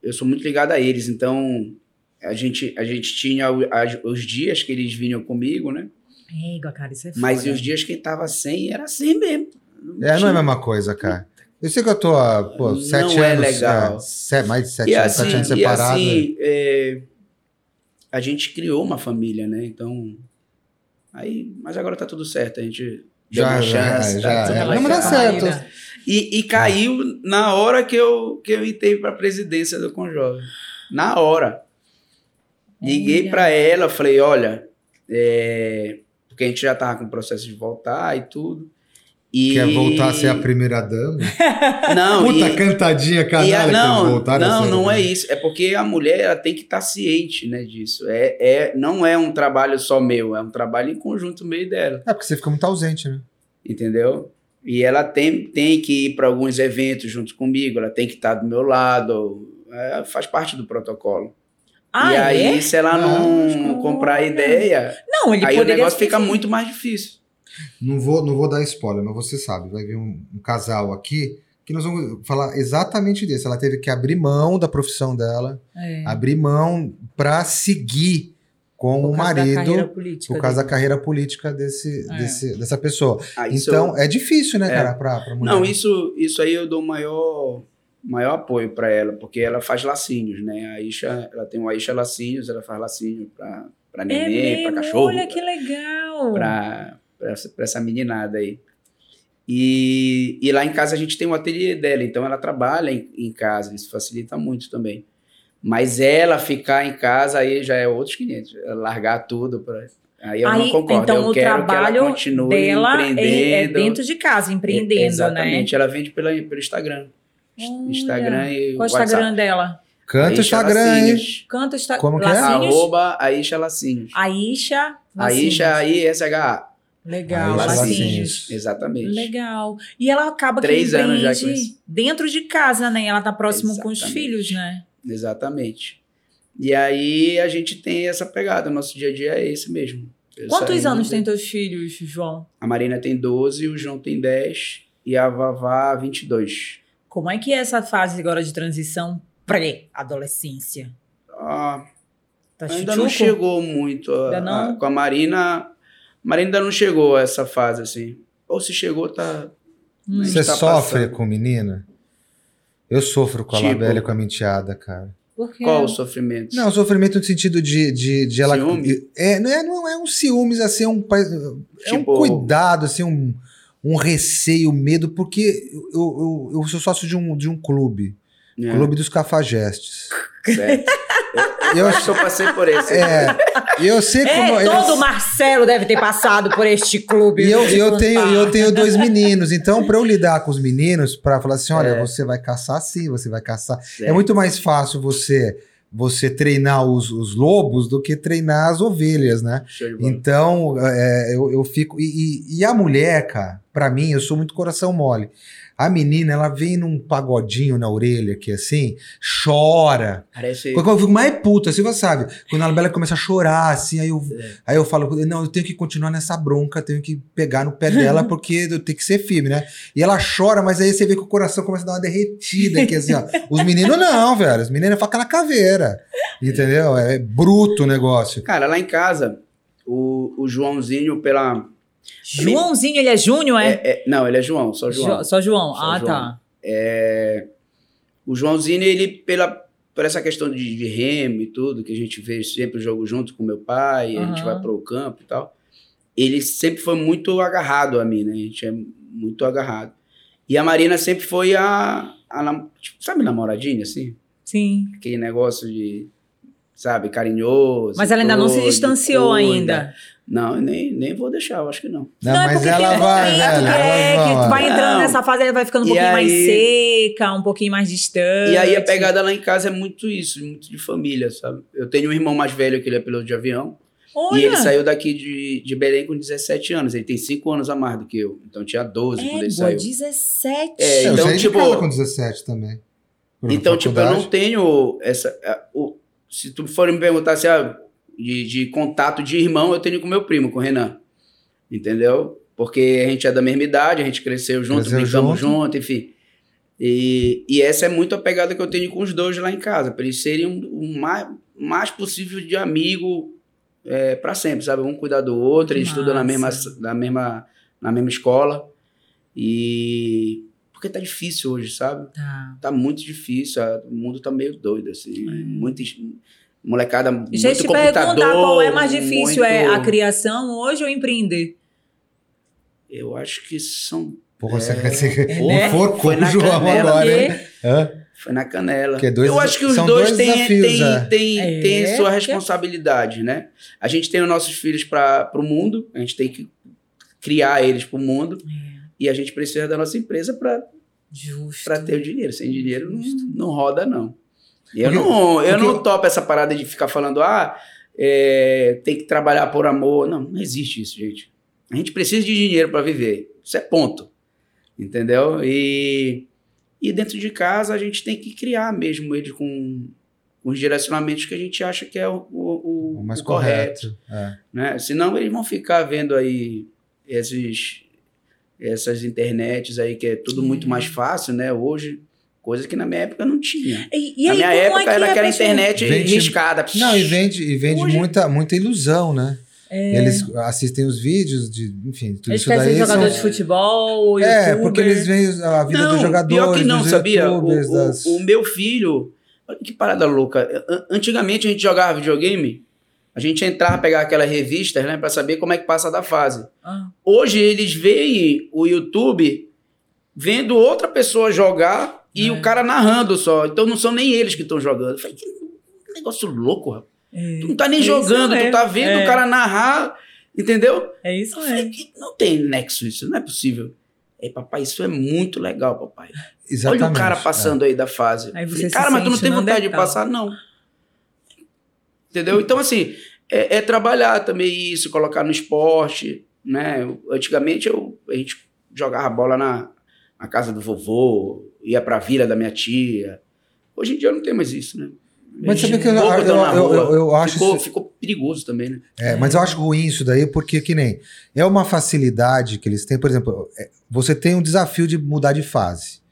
Eu sou muito ligado a eles, então a gente, a gente tinha os dias que eles vinham comigo, né? Égua, cara, isso é Mas os dias que tava sem, era assim mesmo. Não é, tinha... não é a mesma coisa, cara. Eu sei que eu tô há pô, sete não é anos. É legal. É, mais de sete, e anos, assim, sete anos separado. E assim, é, a gente criou uma família, né? Então. Aí, mas agora tá tudo certo. A gente já, deu uma chance. Já, tá já, é. Não, mas dá certo. E, e caiu na hora que eu, que eu entrei para a presidência do Conjovem. Na hora. Liguei para ela, falei: olha, é, porque a gente já tava com o processo de voltar e tudo. E... Quer voltar a ser a primeira dama? Não, Puta e, cantadinha canalha a, não, que voltar Não, não é isso. É porque a mulher ela tem que estar tá ciente né, disso. É, é, não é um trabalho só meu, é um trabalho em conjunto meio dela. É porque você fica muito ausente, né? Entendeu? E ela tem, tem que ir para alguns eventos junto comigo, ela tem que estar tá do meu lado, é, faz parte do protocolo. Ah, e aí, é? se ela não, não comprar ideia, não, ele aí o negócio fica muito mais difícil. Não vou, não vou dar spoiler, mas você sabe, vai vir um, um casal aqui que nós vamos falar exatamente disso. Ela teve que abrir mão da profissão dela, é. abrir mão para seguir com por o marido por causa da carreira política desse, é. desse, dessa pessoa. Ah, então eu, é difícil, né, é. cara, para pra mulher. Não, isso, isso aí eu dou maior maior apoio para ela, porque ela faz lacinhos, né? A Isha, ela tem uma Isha lacinhos, ela faz lacinhos para para é neném, para cachorro. Olha que legal. Para para essa meninada aí. E, e lá em casa a gente tem um ateliê dela, então ela trabalha em, em casa, isso facilita muito também. Mas ela ficar em casa aí já é outros 500, largar tudo para Aí eu aí, não concordo. Então, eu o quero trabalho que ela continue dela empreendendo. É, é dentro de casa, empreendendo, é, exatamente. né? Ela vende pela, pelo Instagram. Olha. Instagram e Qual é o Instagram dela? Canta o Instagram, hein? Canta o Instagram. Como que é? Arroba Aisha Lacinhos. Aisha Lacinhos. Aisha, I-S-H-A. Legal, lacinhos. Exatamente. Legal. E ela acaba Três que anos já dentro de casa, né? Ela tá próximo Exatamente. com os filhos, né? Exatamente. E aí a gente tem essa pegada, nosso dia a dia é esse mesmo. Eu Quantos anos tem teus filhos, João? A Marina tem 12, o João tem 10 e a Vavá 22. Como é que é essa fase agora de transição pré-adolescência? Ah, tá ainda não chegou muito. A, não? A, com a Marina, mas ainda não chegou a essa fase, assim. Ou se chegou, tá. Você tá sofre passando. com menina? Eu sofro com a tipo, Labela e com a menteada, cara. Qual o sofrimento? Não, o sofrimento no sentido de, de, de ela. Ciúme? É, não, é, não é um ciúmes, assim, é um, é um tipo cuidado, assim, um, um receio, medo, porque eu, eu, eu sou sócio de um, de um clube. É. Clube dos Cafajestes. Certo. Eu, acho que eu passei por esse. É, eu sei é, como. Todo eu, Marcelo deve ter passado por este clube. E eu, eu, tenho, eu tenho dois meninos, então para eu lidar com os meninos, para falar assim: olha, é. você vai caçar sim, você vai caçar. É, é muito mais fácil você você treinar os, os, lobos do que treinar as ovelhas, né? Então, é, eu, eu fico. E, e, e a mulher, cara, pra mim, eu sou muito coração mole. A menina, ela vem num pagodinho na orelha aqui assim, chora. Parece. Quando eu fico mais puta, assim, você sabe. Quando a Anabela começa a chorar, assim, aí eu, é. aí eu falo, não, eu tenho que continuar nessa bronca, tenho que pegar no pé dela, porque eu tenho que ser firme, né? E ela chora, mas aí você vê que o coração começa a dar uma derretida aqui, assim, ó. Os meninos não, velho. Os meninos é faca na caveira. Entendeu? É bruto o negócio. Cara, lá em casa, o, o Joãozinho, pela Joãozinho, ele é Júnior, é? é? é? Não, ele é João, só João. Jo, só João, só ah, João. tá. É, o Joãozinho, ele, pela, por essa questão de, de remo e tudo, que a gente vê sempre o jogo junto com meu pai, uhum. a gente vai pro campo e tal, ele sempre foi muito agarrado a mim, né? A gente é muito agarrado. E a Marina sempre foi a, a tipo, sabe, namoradinha, assim? Sim. Aquele negócio de, sabe, carinhoso. Mas ela ainda não se distanciou ainda. Não, nem, nem vou deixar, eu acho que não. Não, não é mas ela vai, velho. É, que vai entrando não. nessa fase, ela vai ficando um e pouquinho aí, mais seca, um pouquinho mais distante. E aí a pegada lá em casa é muito isso, muito de família, sabe? Eu tenho um irmão mais velho que ele é piloto de avião. Olha. E ele saiu daqui de, de Belém com 17 anos. Ele tem 5 anos a mais do que eu. Então tinha 12 é, quando ele boa, saiu. 17. É, então, eu tipo. com 17 também. Então, tipo, eu não tenho essa. O, se tu for me perguntar se assim, ah, de, de contato de irmão eu tenho com meu primo, com o Renan. Entendeu? Porque a gente é da mesma idade, a gente cresceu junto, cresceu brincamos junto. junto, enfim. E, e essa é muito a pegada que eu tenho com os dois lá em casa, para eles serem o um, um mais, mais possível de amigo é, para sempre, sabe? Um cuidar do outro, eles estudam na mesma, na, mesma, na mesma escola. E. Porque tá difícil hoje, sabe? Tá. Tá muito difícil, o mundo tá meio doido, assim. É. Muito molecada muito Gente, computador. perguntar qual é mais difícil, é muito... é a criação hoje ou empreender? Eu acho que são... Porra, você quer ser é, né? foi na João canela, agora, né? Foi na canela. Que é dois, eu acho que os dois, têm, têm, é. têm, é. têm sua responsabilidade, né? A gente tem os nossos filhos para o mundo, a gente tem que criar eles para o mundo, é. e a gente precisa da nossa empresa para ter o dinheiro. Sem dinheiro não, não roda, não. Eu, porque, não, eu não topo essa parada de ficar falando, ah, é, tem que trabalhar por amor. Não, não existe isso, gente. A gente precisa de dinheiro para viver. Isso é ponto. Entendeu? E, e dentro de casa a gente tem que criar mesmo ele com, com os direcionamentos que a gente acha que é o, o, o mais o correto. correto é. né? Senão eles vão ficar vendo aí esses, essas internets aí que é tudo muito mais fácil, né? Hoje Coisa que na minha época não tinha. E, e na aí, minha época é era aquela internet vende, riscada. Não, e vende, e vende muita, muita ilusão, né? É. Eles assistem os vídeos de, enfim, tudo eles isso daí. jogador são... de futebol, É, YouTuber. porque eles veem a vida não, do jogador. Pior que não, sabia? O, das... o, meu filho, olha que parada louca. Antigamente a gente jogava videogame, a gente entrava pegar aquelas revistas, né, para saber como é que passa da fase. Ah. Hoje eles veem o YouTube vendo outra pessoa jogar e é. o cara narrando só. Então não são nem eles que estão jogando. Eu falei, que negócio louco, rapaz. É. Tu não tá nem é jogando, tu tá vendo o é. cara narrar, entendeu? É isso aí. Não tem nexo isso, não é possível. É, papai, isso é muito legal, papai. Exatamente. Olha o cara passando é. aí da fase. Aí você cara, mas tu não tem vontade de passar? Não. Entendeu? Então, assim, é, é, trabalhar também isso, colocar no esporte, né? Antigamente eu, a gente jogava bola na, na casa do vovô, ia pra vila da minha tia. Hoje em dia não tem mais isso, né? Mas sabe que eu, eu, eu, eu, eu acho ficou, isso... ficou perigoso também, né? É, mas eu acho ruim isso daí, porque que nem é uma facilidade que eles têm, por exemplo, é, você tem um desafio de mudar de fase.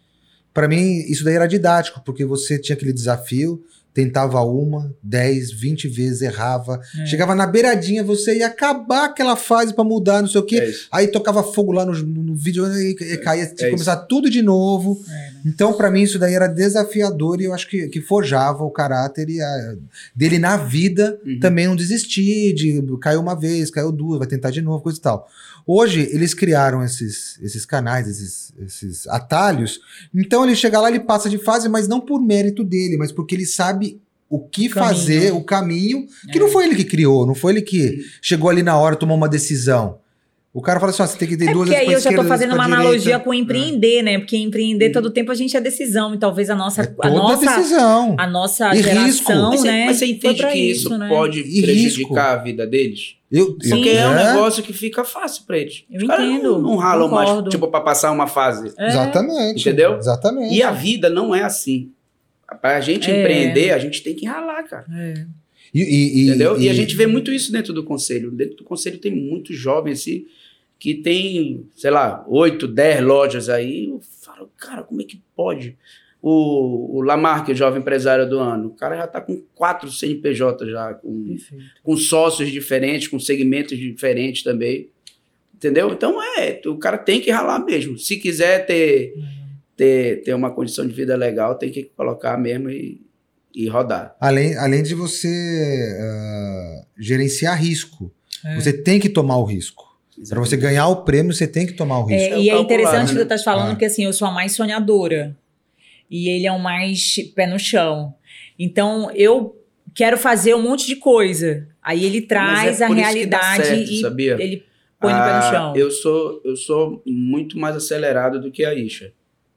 Para mim, isso daí era didático, porque você tinha aquele desafio, tentava uma, dez, vinte vezes, errava. É. Chegava na beiradinha, você ia acabar aquela fase para mudar, não sei o quê. É aí tocava fogo lá no, no vídeo e, e caía, tinha é começar tudo de novo. É, né? Então, para mim, isso daí era desafiador e eu acho que, que forjava o caráter e a, dele na vida uhum. também não desistir, de caiu uma vez, caiu duas, vai tentar de novo, coisa e tal. Hoje, eles criaram esses, esses canais, esses, esses atalhos. Então, ele chega lá, ele passa de fase, mas não por mérito dele, mas porque ele sabe o que o fazer, o caminho, que é. não foi ele que criou, não foi ele que chegou ali na hora, tomou uma decisão. O cara fala assim: ó, você tem que ter é duas Porque aí eu já tô fazendo uma analogia com empreender, é. né? Porque empreender todo tempo a gente é decisão. E talvez a nossa. É a nossa decisão. A nossa e geração, risco. Mas, né? Mas você entende que isso, isso né? pode e prejudicar risco. a vida deles? Eu, Sim, Porque é. um negócio que fica fácil pra eles. Eu Os entendo. Não, não ralam mais, tipo, pra passar uma fase. É. Exatamente. Entendeu? Exatamente. E a vida não é assim. Pra gente é. empreender, a gente tem que ralar, cara. É. E, e, Entendeu? E, e, a gente vê muito isso dentro do conselho. Dentro do conselho tem muitos jovens assim, que tem, sei lá, 8, 10 lojas aí. Eu falo, cara, como é que pode? O, o Lamarck, o jovem empresário do ano, o cara já está com quatro CNPJ já, com, com sócios diferentes, com segmentos diferentes também. Entendeu? Então é, o cara tem que ralar mesmo. Se quiser ter. Uhum ter, ter uma condição de vida legal, tem que colocar mesmo e, e rodar. Além, além de você uh, gerenciar risco. É. Você tem que tomar o risco. Para você ganhar o prêmio, você tem que tomar o é, risco. É, e é interessante né? que você está falando ah. que assim, eu sou a mais sonhadora. E ele é o mais pé no chão. Então, eu quero fazer um monte de coisa. Aí ele traz é a realidade certo, e sabia? ele põe ah, no pé no ah, chão. Eu sou, eu sou muito mais acelerado do que a Isha.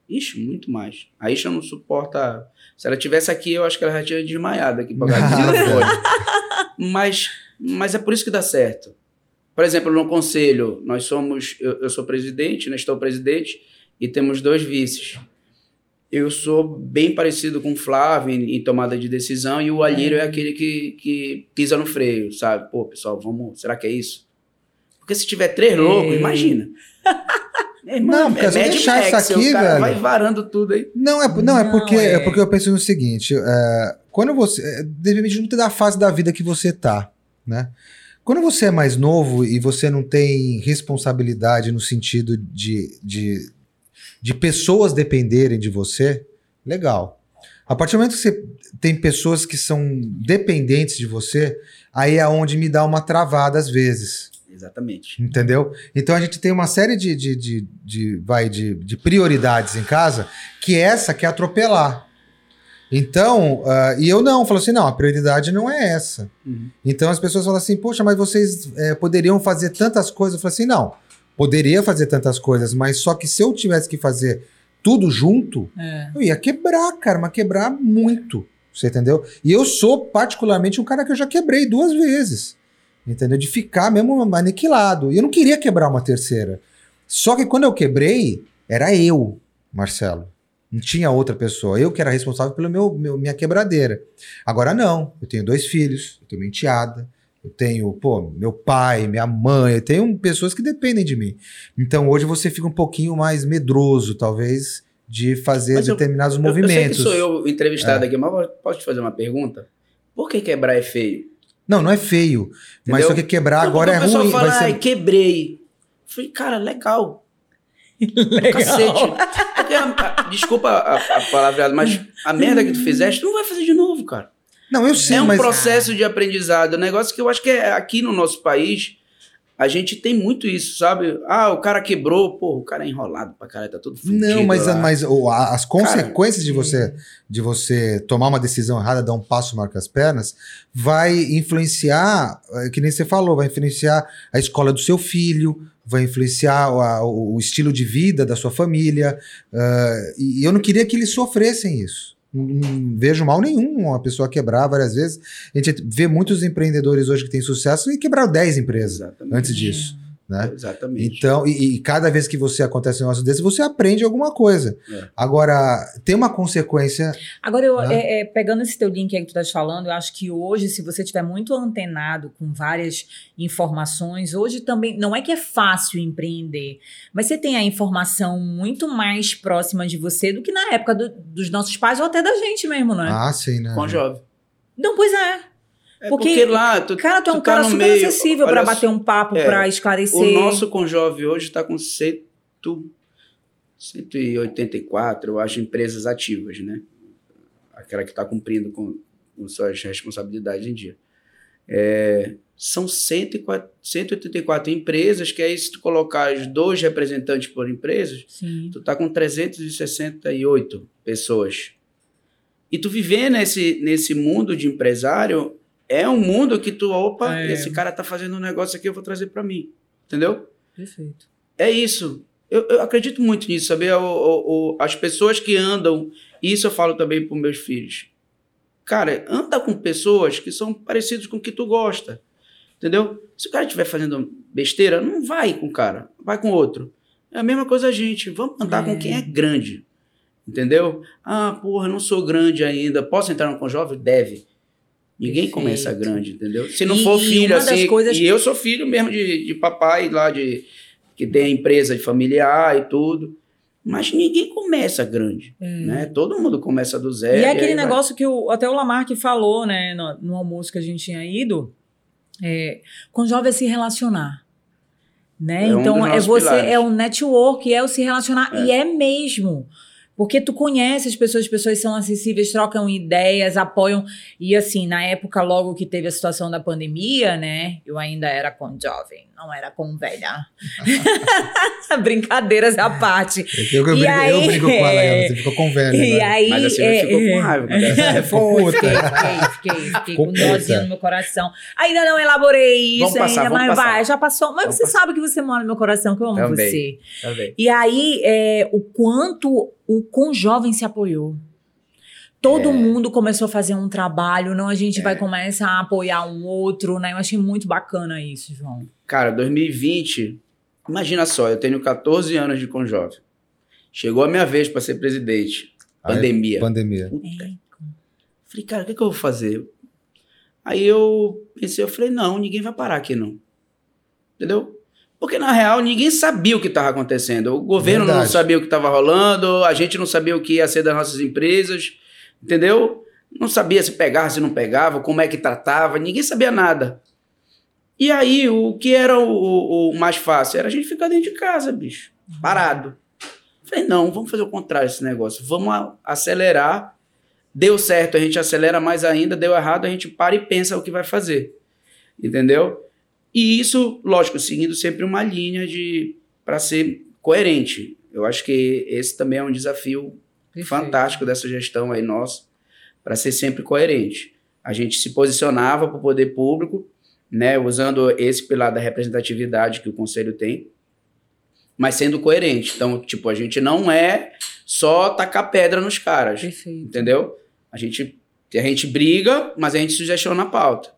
Ixi, muito mais. A Isha não suporta. Se ela tivesse aqui, eu acho que ela já tinha desmaiado aqui pra mas, mas é por isso que dá certo. Por exemplo, no conselho, nós somos. Eu, eu sou presidente, né, estou presidente, e temos dois vices. Eu sou bem parecido com o Flávio em, em tomada de decisão, e o Alírio é, é aquele que, que pisa no freio, sabe? Pô, pessoal, vamos. Será que é isso? Porque se tiver três loucos, é. imagina. Irmão, não, porque é se eu deixar Max, isso aqui, velho. Vai varando tudo aí. Não, é, não, é, porque, é... é porque eu penso no seguinte: é, quando você. É, depende muito da fase da vida que você tá, né? Quando você é mais novo e você não tem responsabilidade no sentido de, de, de pessoas dependerem de você, legal. A partir do momento que você tem pessoas que são dependentes de você, aí é onde me dá uma travada às vezes. Exatamente. Entendeu? Então a gente tem uma série de, de, de, de vai, de, de prioridades em casa que essa quer atropelar. Então, uh, e eu não, falo assim, não, a prioridade não é essa. Uhum. Então as pessoas falam assim, poxa, mas vocês é, poderiam fazer tantas coisas. Eu falo assim, não, poderia fazer tantas coisas, mas só que se eu tivesse que fazer tudo junto, é. eu ia quebrar, cara, mas quebrar muito. Você entendeu? E eu sou particularmente um cara que eu já quebrei duas vezes. Entendeu? De ficar mesmo aniquilado. E eu não queria quebrar uma terceira. Só que quando eu quebrei, era eu, Marcelo. Não tinha outra pessoa. Eu que era responsável pela meu, meu, minha quebradeira. Agora não. Eu tenho dois filhos, eu tenho uma enteada, eu tenho, pô, meu pai, minha mãe, eu tenho pessoas que dependem de mim. Então hoje você fica um pouquinho mais medroso, talvez, de fazer mas determinados eu, movimentos. Eu sei que sou eu entrevistado é. aqui, mas posso te fazer uma pergunta? Por que quebrar é feio? Não, não é feio. Entendeu? Mas só que quebrar não, agora é ruim. O pessoal fala, ser... quebrei. Eu falei, cara, legal. legal. Cacete. Porque, desculpa a, a palavra, mas a merda que tu fizeste, tu não vai fazer de novo, cara. Não, eu sei, É um mas... processo de aprendizado. Um negócio que eu acho que é aqui no nosso país a gente tem muito isso, sabe? Ah, o cara quebrou, pô, o cara é enrolado pra caralho, tá tudo fudido Não, mas, mas as consequências cara, de você de você tomar uma decisão errada, dar um passo marca as pernas, vai influenciar, é, que nem você falou, vai influenciar a escola do seu filho, vai influenciar o, o estilo de vida da sua família. Uh, e eu não queria que eles sofressem isso. Não vejo mal nenhum uma pessoa quebrar várias vezes. A gente vê muitos empreendedores hoje que têm sucesso e quebraram 10 empresas Exatamente. antes disso. Né? Exatamente. Então, e, e, cada vez que você acontece um negócio desse, você aprende alguma coisa. É. Agora, tem uma consequência. Agora, eu, né? é, é, pegando esse teu link aí que tu estás falando, eu acho que hoje, se você estiver muito antenado com várias informações, hoje também não é que é fácil empreender, mas você tem a informação muito mais próxima de você do que na época do, dos nossos pais ou até da gente mesmo, né? Ah, sim, né? Com jovem. Não, pois é. É porque, porque, lá, tu, cara, tu é um tá cara super meio, acessível para bater um papo, é, para esclarecer. O nosso Conjove hoje está com cento, 184, eu acho, empresas ativas, né? Aquela que está cumprindo com, com, suas responsabilidades em dia. É, são 104, 184 empresas, que aí se tu colocar os dois representantes por empresas, Sim. tu tá com 368 pessoas E tu viver nesse, nesse mundo de empresário é um mundo que tu, opa, é. esse cara tá fazendo um negócio aqui, eu vou trazer para mim. Entendeu? Perfeito. É isso. Eu, eu acredito muito nisso, saber o, as pessoas que andam, isso eu falo também para meus filhos. Cara, anda com pessoas que são parecidas com o que tu gosta. Entendeu? Se o cara estiver fazendo besteira, não vai com o cara, vai com outro. É a mesma coisa a gente. Vamos andar é. com quem é grande. Entendeu? Ah, porra, não sou grande ainda. Posso entrar no Conjovem? Deve. Ninguém Perfeito. começa grande, entendeu? Se não e, for filho, assim. Coisas... E eu sou filho mesmo de, de papai lá, de que tem a empresa de familiar e tudo. Mas ninguém começa grande, é. né? Todo mundo começa do zero. E é aquele negócio vai... que o, até o Lamarck falou, né, no, no, almoço que a gente tinha ido, é, com jovem é se relacionar. Né? É então, um é você, pilares. é o network, é o se relacionar, é. e é mesmo. Porque tu conhece as pessoas, as pessoas são acessíveis, trocam ideias, apoiam. E assim, na época, logo que teve a situação da pandemia, né? Eu ainda era com jovem, não era com velha. Brincadeiras à parte. Eu, eu, brinco, aí, eu brinco com ela, você ficou com velha. E né? aí, Mas é, ficou com raiva. É, foi, fiquei, fiquei, fiquei, fiquei com dozinho no meu coração. Ainda não elaborei isso, passar, ainda, mas passar. vai, já passou. Mas vamos você passar. sabe que você mora no meu coração, que eu amo Também. você. Também. E aí, é, o quanto o com jovem se apoiou. Todo é. mundo começou a fazer um trabalho, não a gente é. vai começar a apoiar um outro, né? Eu achei muito bacana isso, João. Cara, 2020, imagina só, eu tenho 14 anos de Conjovem. Chegou a minha vez para ser presidente. Pandemia. Aí, pandemia. Puta. Falei, cara, o que, que eu vou fazer? Aí eu pensei, eu falei, não, ninguém vai parar aqui não. Entendeu? Porque, na real, ninguém sabia o que estava acontecendo. O governo Verdade. não sabia o que estava rolando, a gente não sabia o que ia ser das nossas empresas, entendeu? Não sabia se pegava, se não pegava, como é que tratava, ninguém sabia nada. E aí, o que era o, o, mais fácil? Era a gente ficar dentro de casa, bicho, parado. Falei, não, vamos fazer o contrário desse negócio. Vamos acelerar. Deu certo, a gente acelera mais ainda. Deu errado, a gente para e pensa o que vai fazer. Entendeu? E isso, lógico, seguindo sempre uma linha de para ser coerente. Eu acho que esse também é um desafio Perfeito. fantástico dessa gestão aí nossa, para ser sempre coerente. A gente se posicionava para o poder público, né, usando esse pilar da representatividade que o conselho tem, mas sendo coerente. Então, tipo, a gente não é só tacar pedra nos caras, Perfeito. entendeu? A gente a gente briga, mas a gente sugestiona a pauta.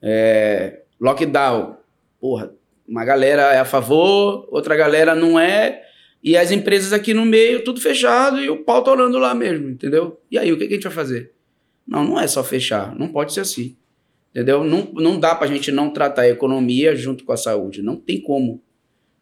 É, Lockdown. Porra, uma galera é a favor, outra galera não é. E as empresas aqui no meio, tudo fechado e o pau torando lá mesmo, entendeu? E aí, o que, a gente vai fazer? Não, não é só fechar, não pode ser assim. Entendeu? Não, não dá pra gente não tratar a economia junto com a saúde. Não tem como.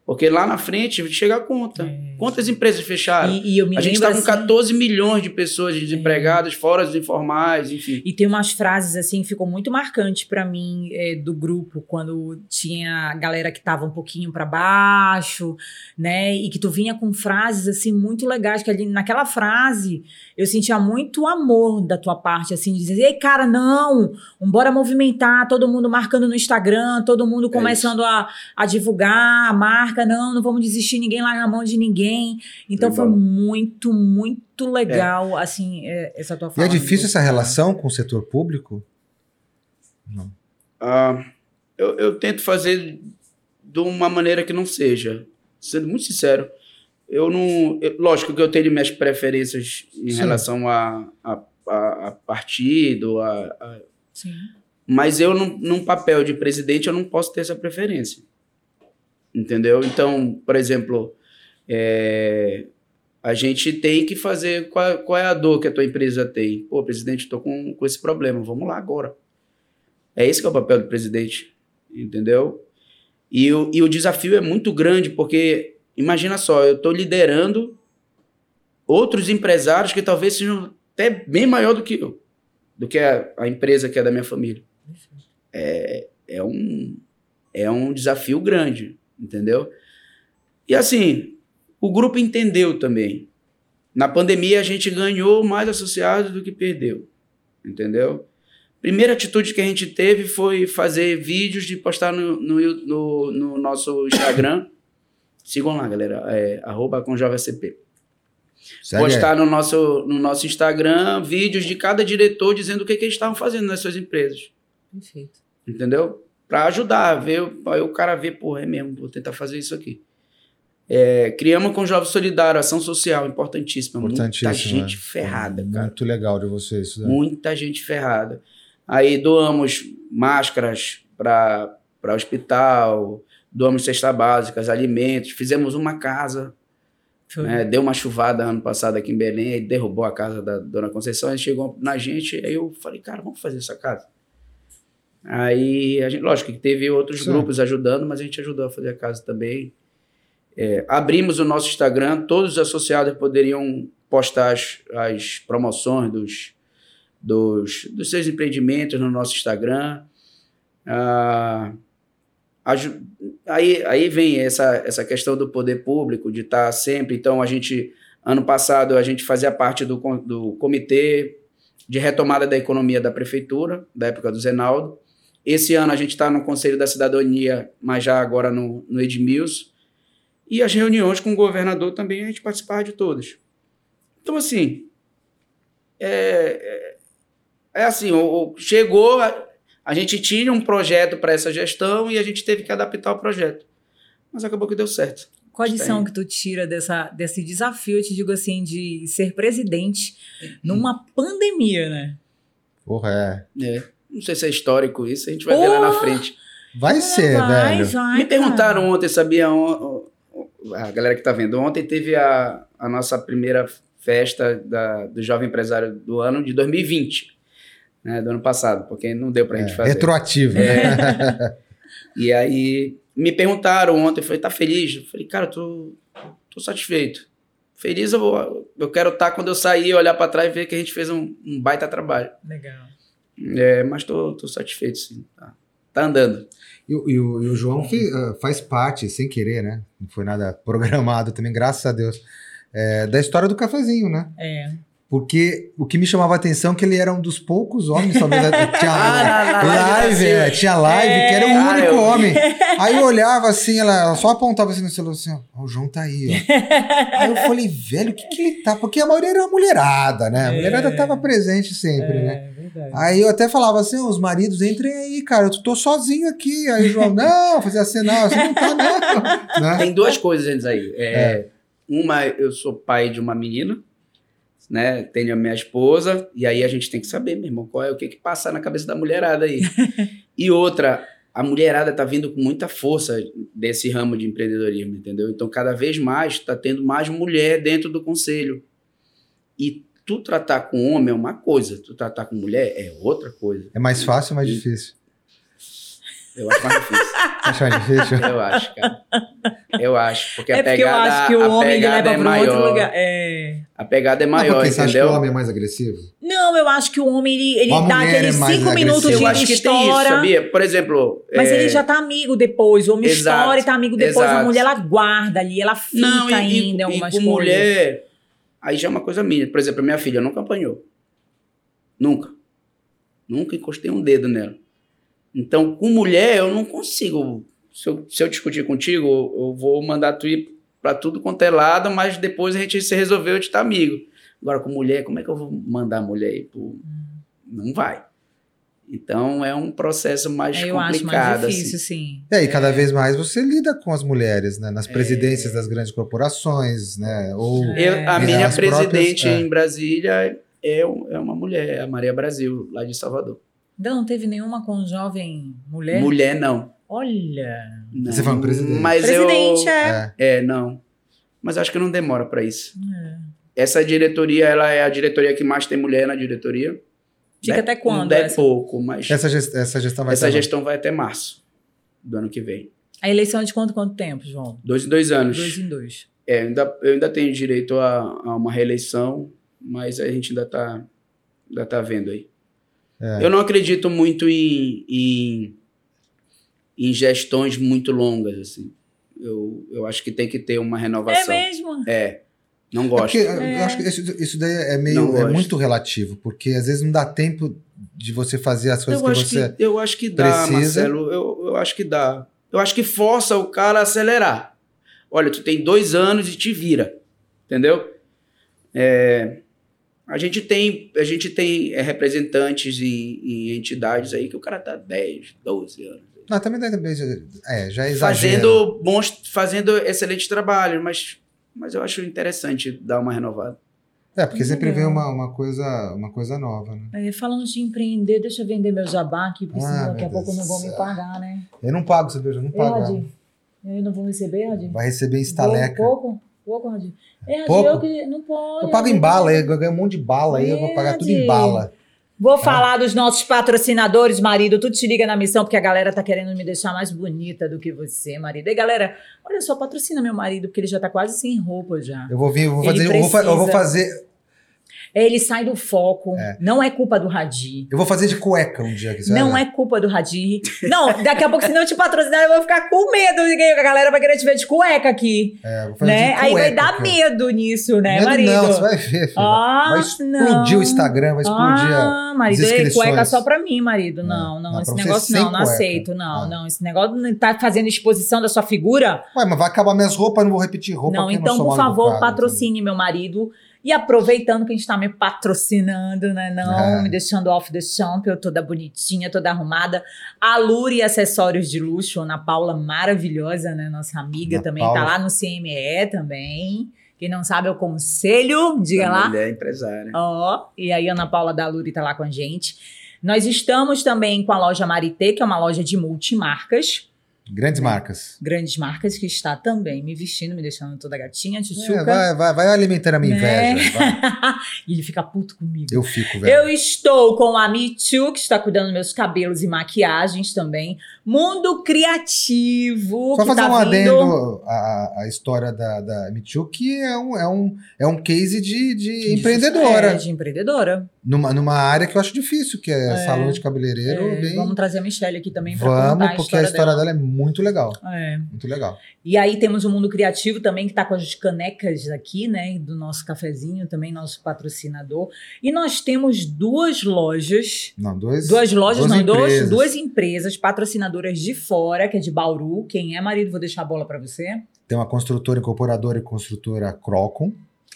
Porque lá na frente chega a conta. É. Quantas empresas fecharam? E, e a gente está com assim, 14 milhões de pessoas desempregadas, é. fora os informais, enfim. E tem umas frases assim que ficou muito marcante para mim é, do grupo, quando tinha a galera que tava um pouquinho para baixo, né? E que tu vinha com frases assim muito legais, que ali naquela frase eu sentia muito amor da tua parte, assim, de dizer, ei, cara, não, bora movimentar, todo mundo marcando no Instagram, todo mundo é começando a, a divulgar a marca, não, não vamos desistir, ninguém larga a mão de ninguém. Então foi muito, muito legal, é. assim, é, essa tua fala. E é difícil essa relação com o setor público? Não. Ah, eu, eu tento fazer de uma maneira que não seja, sendo muito sincero eu não. Eu, lógico que eu tenho minhas preferências em Sim. relação a, a, a, a partido, a, a, Sim. mas eu, num, num papel de presidente, eu não posso ter essa preferência. Entendeu? Então, por exemplo, é, a gente tem que fazer. Qual, qual é a dor que a tua empresa tem? Pô, presidente, estou com, com esse problema, vamos lá agora. É esse que é o papel do presidente, entendeu? E o, e o desafio é muito grande, porque Imagina só, eu estou liderando outros empresários que talvez sejam até bem maior do que eu, do que a, a empresa que é da minha família. É, é, um, é um desafio grande, entendeu? E assim, o grupo entendeu também. Na pandemia, a gente ganhou mais associados do que perdeu, entendeu? Primeira atitude que a gente teve foi fazer vídeos de postar no, no, no, no nosso Instagram Sigam lá, galera. É, arroba com JVCP. Segue postar no nosso, no nosso Instagram vídeos de cada diretor dizendo o que, que eles estavam fazendo nas suas empresas. Perfeito. Entendeu? Para ajudar, a ver, aí o cara ver, pô, é mesmo, vou tentar fazer isso aqui. É, criamos com o Jovem Solidário, ação social, importantíssima. Importantíssima. Muita gente é. ferrada, cara. Muito legal de vocês. Né? Muita gente ferrada. Aí doamos máscaras para hospital, doamos cestas básicas, alimentos, fizemos uma casa. Né? Deu uma chuvada ano passado aqui em Belém, aí derrubou a casa da dona Conceição, aí chegou na gente, aí eu falei, cara, vamos fazer essa casa. Aí, a gente, lógico que teve outros Sim. grupos ajudando, mas a gente ajudou a fazer a casa também. É, abrimos o nosso Instagram, todos os associados poderiam postar as, as promoções dos, dos, dos seus empreendimentos no nosso Instagram. Ah, aí, aí vem essa, essa questão do poder público, de estar sempre. Então, a gente, ano passado, a gente fazia parte do, do comitê de retomada da economia da prefeitura, da época do Zenaldo. Esse ano a gente está no Conselho da Cidadania, mas já agora no, no Edmilson. E as reuniões com o governador também a gente participava de todas. Então, assim, é, é, é assim, chegou, a, a, gente tinha um projeto para essa gestão e a gente teve que adaptar o projeto. Mas acabou que deu certo. Qual a lição que tu tira dessa, desse desafio, eu te digo assim, de ser presidente numa pandemia, né? Porra, é. é. Não sei se é histórico isso, a gente vai ver lá na frente. Vai ser, vai, velho. Vai, Me perguntaram ontem, sabia? a galera que está vendo, ontem teve a, a nossa primeira festa da, do Jovem Empresário do ano de 2020, né, do ano passado, porque não deu para a gente é, fazer. Retroativo. É. Né? e aí me perguntaram ontem, eu falei, tá feliz? Eu falei, cara, eu tô, tô satisfeito. Feliz eu vou, eu quero estar tá quando eu sair, olhar para trás e ver que a gente fez um, um baita trabalho. Legal. É, mas tô, tô satisfeito, sim. Tá, tá andando. E, e, e, o, João uh, faz parte, sem querer, né? Não foi nada programado também, graças a Deus, é, da história do cafezinho, né? É. Porque o que me chamava a atenção é que ele era um dos poucos homens, talvez tinha ah, live, é, tinha live, é, que era o único eu... homem. Aí eu olhava assim, ela, ela só apontava assim no celular assim, ó, o João tá aí, ó. Aí eu falei, velho, o que que ele tá? Porque a maioria era mulherada, né? A mulherada é. tava presente sempre, né? Verdade. Aí eu até falava assim, os maridos, entrem aí, cara, eu tô sozinho aqui. Aí o João, não, fazia assim, não, você não tá, não. Né? Tem duas coisas antes aí. É, uma, eu sou pai de uma menina, né? Tenho a minha esposa, e aí a gente tem que saber, meu irmão, qual é o que que passa na cabeça da mulherada aí. e outra, a mulherada tá vindo com muita força desse ramo de empreendedorismo, entendeu? Então, cada vez mais está tendo mais mulher dentro do conselho. E tu tratar com homem é uma coisa, tu tratar com mulher é outra coisa. É mais fácil ou mais e, difícil? Eu acho mais difícil. Acho mais difícil? Eu acho, cara. Eu acho. Porque é a pegada, eu acho que o homem leva é para outro lugar. É. A pegada é maior, porque entendeu? Você acha que o homem é mais agressivo? Não, eu acho que o homem, ele, ele dá aqueles é cinco minutos de Eu acho que história, tem isso, sabia? Por exemplo... Mas é... ele já tá amigo depois. O homem Exato. história e tá amigo depois. Exato. A mulher, ela guarda ali, ela fica Não, e, ainda em algumas e com coisas. mulher, aí já é uma coisa minha. Por exemplo, minha filha nunca apanhou. Nunca. Nunca encostei um dedo nela. Então, com mulher, eu não consigo. Se eu, se eu discutir contigo, eu vou mandar tu ir pra tudo quanto é lado, mas depois a gente se resolveu de estar amigo. Agora, com mulher, como é que eu vou mandar a mulher ir pro... Não vai. Então é um processo mais é, eu complicado. Acho mais difícil, assim. sim. É, e cada é. vez mais você lida com as mulheres, né? Nas presidências é. das grandes corporações, né? Ou eu, a minha presidente próprias, é. em Brasília é, é uma mulher, a Maria Brasil, lá de Salvador. Não, não teve nenhuma com jovem mulher? Mulher, não. Olha. Não, Você foi um presidente. Mas presidente, eu, é. é. não. Mas acho que não demora para isso. É. Essa diretoria, ela é a diretoria que mais tem mulher na diretoria. Fica até quando? É pouco, mas. Essa, gest essa gestão vai Essa gestão vai até março do ano que vem. A eleição é de quanto, quanto tempo, João? Dois em dois anos. Dois em dois. É, eu ainda, eu ainda tenho direito a, a uma reeleição, mas a gente ainda está ainda tá vendo aí. É. Eu não acredito muito em, em, em, gestões muito longas, assim. Eu, eu acho que tem que ter uma renovação. É mesmo? É. Não gosto. É porque, é. Eu acho que isso, isso daí é meio é muito relativo, porque às vezes não dá tempo de você fazer as coisas eu que você que, Eu acho que dá, precisa. Marcelo. Eu, eu acho que dá. Eu acho que força o cara a acelerar. Olha, tu tem dois anos e te vira. Entendeu? É, a gente tem, a gente tem é, representantes e, entidades aí que o cara tá 10, 12 anos. Não, também é, já é Fazendo bons, fazendo excelente trabalho, mas, mas eu acho interessante dar uma renovada. É, porque sempre vem uma, uma, coisa, uma coisa nova, né? É, falando de empreender, deixa eu vender meu jabá aqui, porque ah, daqui a pouco não vão me pagar, né? Eu não pago, você veja, eu não pago. Eu não vou receber, Adi? Vai receber em estaleca. Pouco? Pouco, Adi? É, eu que não pode. Eu pago em bala, eu ganho um monte de bala aí, eu vou pagar tudo em bala. Vou é. falar dos nossos patrocinadores, marido. Tudo te liga na missão, porque a galera tá querendo me deixar mais bonita do que você, marido. E galera, olha só, patrocina meu marido, porque ele já tá quase sem roupa já. Eu vou vir, eu vou fazer, eu vou, eu vou fazer ele sai do foco. É. Não é culpa do Radir. Eu vou fazer de cueca um dia. Que não é culpa do Radir. Não, daqui a pouco, se não te patrocinar, eu vou ficar com medo a galera vai querer te ver de cueca aqui. É, vou fazer né? de cueca, Aí vai dar medo nisso, né, medo marido? Não, você vai ver, filho. Ah, vai explodir não. o Instagram, vai explodir ah, marido, é cueca só pra mim, marido. É. Não, não, não esse negócio não, não aceito. Não, é. não, esse negócio não tá fazendo exposição da sua figura. Ué, mas vai acabar minhas roupas, não vou repetir roupa. Não, então, por favor, patrocine meu marido. E aproveitando que a gente está me patrocinando, né? Não é. me deixando off the champion, toda bonitinha, toda arrumada. A Luri Acessórios de Luxo, Ana Paula maravilhosa, né? Nossa amiga Ana também, tá Paula. tá lá no CME também. Quem não sabe é o conselho, diga a lá. Mulher empresária. Ó, oh, e aí a Ana Paula da Luri tá lá com a gente. Nós estamos também com a loja Marité, que é uma loja de multimarcas. Grandes né? marcas. Grandes marcas que está também me vestindo, me deixando toda gatinha, tchuchuca. É, vai, vai, vai alimentando a minha né? inveja. e ele fica puto comigo. Eu fico, velho. Eu estou com a Michu, que está cuidando dos meus cabelos e maquiagens também. Mundo Criativo. Só fazer tá um adendo à, à história da, da Michu, que é um, é um, é um case de, de empreendedora. É, de empreendedora. Numa, numa área que eu acho difícil, que é, é salão de cabeleireiro. É, bem... Vamos trazer a Michelle aqui também para contar Vamos, porque a história dela, dela é muito legal. É. Muito legal. E aí temos o Mundo Criativo também, que está com as canecas aqui, né? Do nosso cafezinho, também nosso patrocinador. E nós temos duas lojas. Não, dois, duas lojas, não, empresas. duas empresas patrocinadoras de fora, que é de Bauru. Quem é, marido? Vou deixar a bola para você. Tem uma construtora, incorporadora e construtora Crocom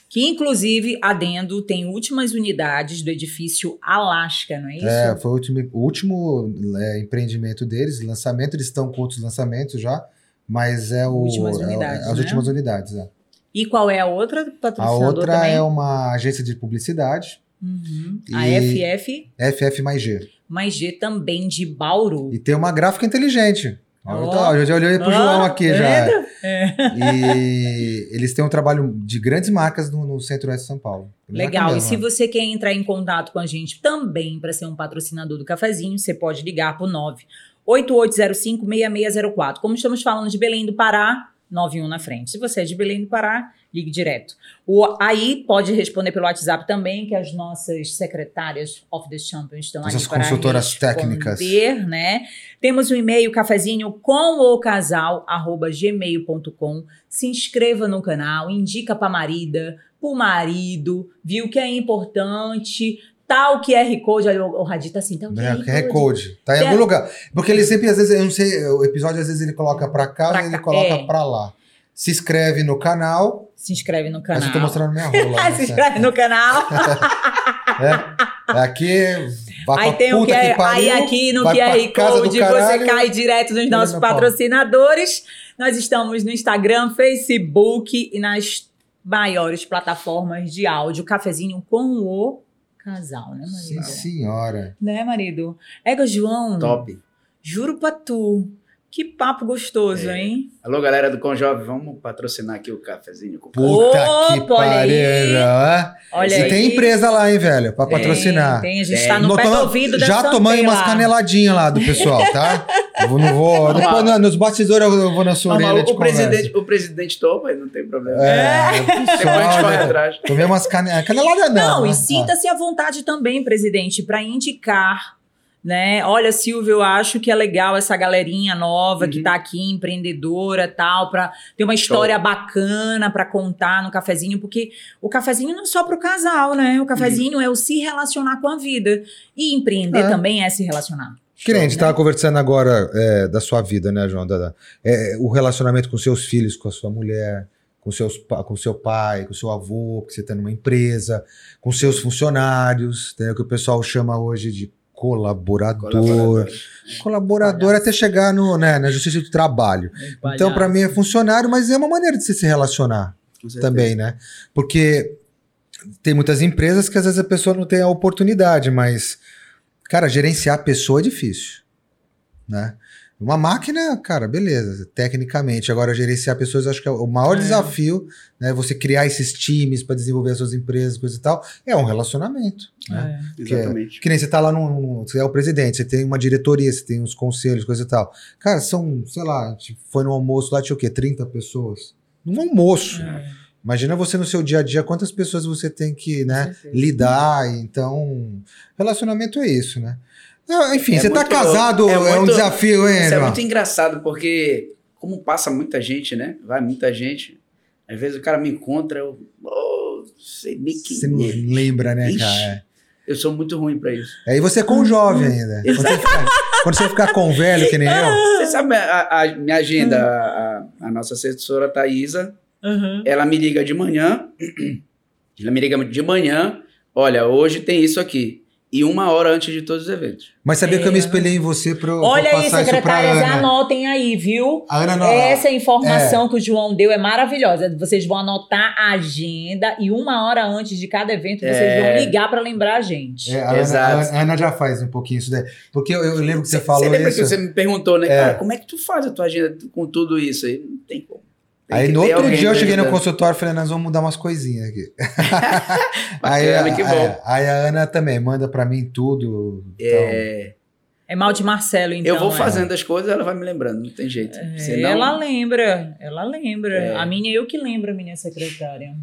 que inclusive, adendo, tem últimas unidades do edifício Alaska, não é isso? É, foi o último, o último é, empreendimento deles, lançamento, eles estão com outros lançamentos já, mas é o... Últimas unidades, é, As né? últimas unidades, é. E qual é a outra patrocinadora A outra também? é uma agência de publicidade. Uhum. A FF? FF mais G. Mais G também de Bauru. E tem uma gráfica inteligente. Oh. Eu já olhei pro oh, João aqui já. É. E eles têm um trabalho de grandes marcas no, no centro-oeste de São Paulo. Legal. E se você quer entrar em contato com a gente também para ser um patrocinador do cafezinho, você pode ligar pro 98805 6604. Como estamos falando de Belém do Pará, 91 na frente. Se você é de Belém do Pará, ligue direto. O, aí pode responder pelo WhatsApp também, que as nossas secretárias of the Champions estão Essas aí para consultoras técnicas. né? Temos o um e-mail cafezinho com o casal arroba gmail.com. Se inscreva no canal, indica para marida, para o marido, viu que é importante tá o QR Code, olha, o Radito tá assim, tá o QR, é, QR Code. Tá em algum lugar. Porque ele sempre, às vezes, eu não sei, o episódio às vezes ele coloca pra cá, pra e ele coloca é. pra lá. Se inscreve no canal. Se inscreve no canal. Eu tô mostrando minha rola. Se inscreve no canal. é. é aqui, vai aí tem o QR, pariu, Aí aqui no QR Code você cai direto nos nossos patrocinadores. Nós estamos no Instagram, Facebook e nas maiores plataformas de áudio. Cafezinho com o casal, né, marido? Sim, senhora. Né, marido? Ega, João. Top. Juro pra tu. Que papo gostoso, é. hein? Alô, galera do Conjove, vamos patrocinar aqui o cafezinho com Puta que pariu! Olha e aí. tem empresa lá, hein, velho, pra patrocinar. Tem, a gente tem. tá no pé do ouvido Já tomando umas caneladinhas lá do pessoal, tá? eu não vou... depois no, nos bastidores eu vou na sua orelha o, presidente, o presidente topa, não tem problema. É, pessoal, depois a gente corre atrás. Tomei umas cane... caneladas não. Não, e né? sinta-se à vontade também, presidente, para indicar né? Olha, Silvio, eu acho que é legal essa galerinha nova uhum. que tá aqui, empreendedora, tal, para ter uma história Show. bacana para contar no cafezinho, porque o cafezinho não é só pro casal, né? O cafezinho uhum. é o se relacionar com a vida e empreender é. também é se relacionar. Que nem a gente estava né? conversando agora é, da sua vida, né, João? Da, é, o relacionamento com seus filhos, com a sua mulher, com, seus, com seu pai, com seu avô, que você está numa empresa, com seus funcionários, né, que o pessoal chama hoje de colaborador. Colaborador, colaborador até chegar no, né, na justiça do trabalho. Então, para mim, é funcionário, mas é uma maneira de você se relacionar também, né? Porque tem muitas empresas que às vezes a pessoa não tem a oportunidade, mas, cara, gerenciar a pessoa é difícil, né? Uma máquina, cara, beleza, tecnicamente. Agora, gerenciar pessoas, acho que é o maior é. desafio, né? Você criar esses times para desenvolver as suas empresas, coisa e tal, é um relacionamento. Né? É. Exatamente. É, que nem você tá lá no, no, Você é o presidente, você tem uma diretoria, você tem uns conselhos, coisa e tal. Cara, são, sei lá, a gente foi no almoço lá, tinha o quê? 30 pessoas? Num almoço. É. Imagina você no seu dia a dia, quantas pessoas você tem que né, lidar. Então, relacionamento é isso, né? Enfim, é você tá casado, é, é muito, um desafio, hein? Isso é muito engraçado, porque como passa muita gente, né? Vai muita gente. Às vezes o cara me encontra, eu. Oh, sei nem quem Você não é. lembra, né, Ixi, cara? Eu sou muito ruim pra isso. Aí você é com jovem ainda. Quando você, ficar, quando você, ficar, com velho, que nem eu. Você sabe a, a minha agenda, a, a, nossa assessora Thaisa, uhum. ela me liga de manhã. Ela me liga de manhã. Olha, hoje tem isso aqui e uma hora antes de todos os eventos. Mas sabia é. que eu me é. espelhei em você para Olha aí, secretárias, anotem aí, viu? Ana, não, Essa informação é. que o João deu é maravilhosa. Vocês vão anotar a agenda e uma hora antes de cada evento vocês é. vão ligar para lembrar a gente. É, a Exato. Ana, a Ana já faz um pouquinho isso daí. Porque eu, eu lembro que você, você falou Você lembra isso? que você me perguntou, né, é. cara, como é que tu faz a tua agenda com tudo isso aí? Não tem como. Aí no outro dia eu cheguei no consultório e falei, nós vamos mudar umas coisinhas aqui. aí, a, que bom. Aí, a Ana também manda para mim tudo. É... Então... É mal de Marcelo, então. Eu vou é. fazendo as coisas, ela vai me lembrando, não tem jeito. É, Senão... Ela lembra, ela lembra. É. A minha, eu que lembro, a minha secretária.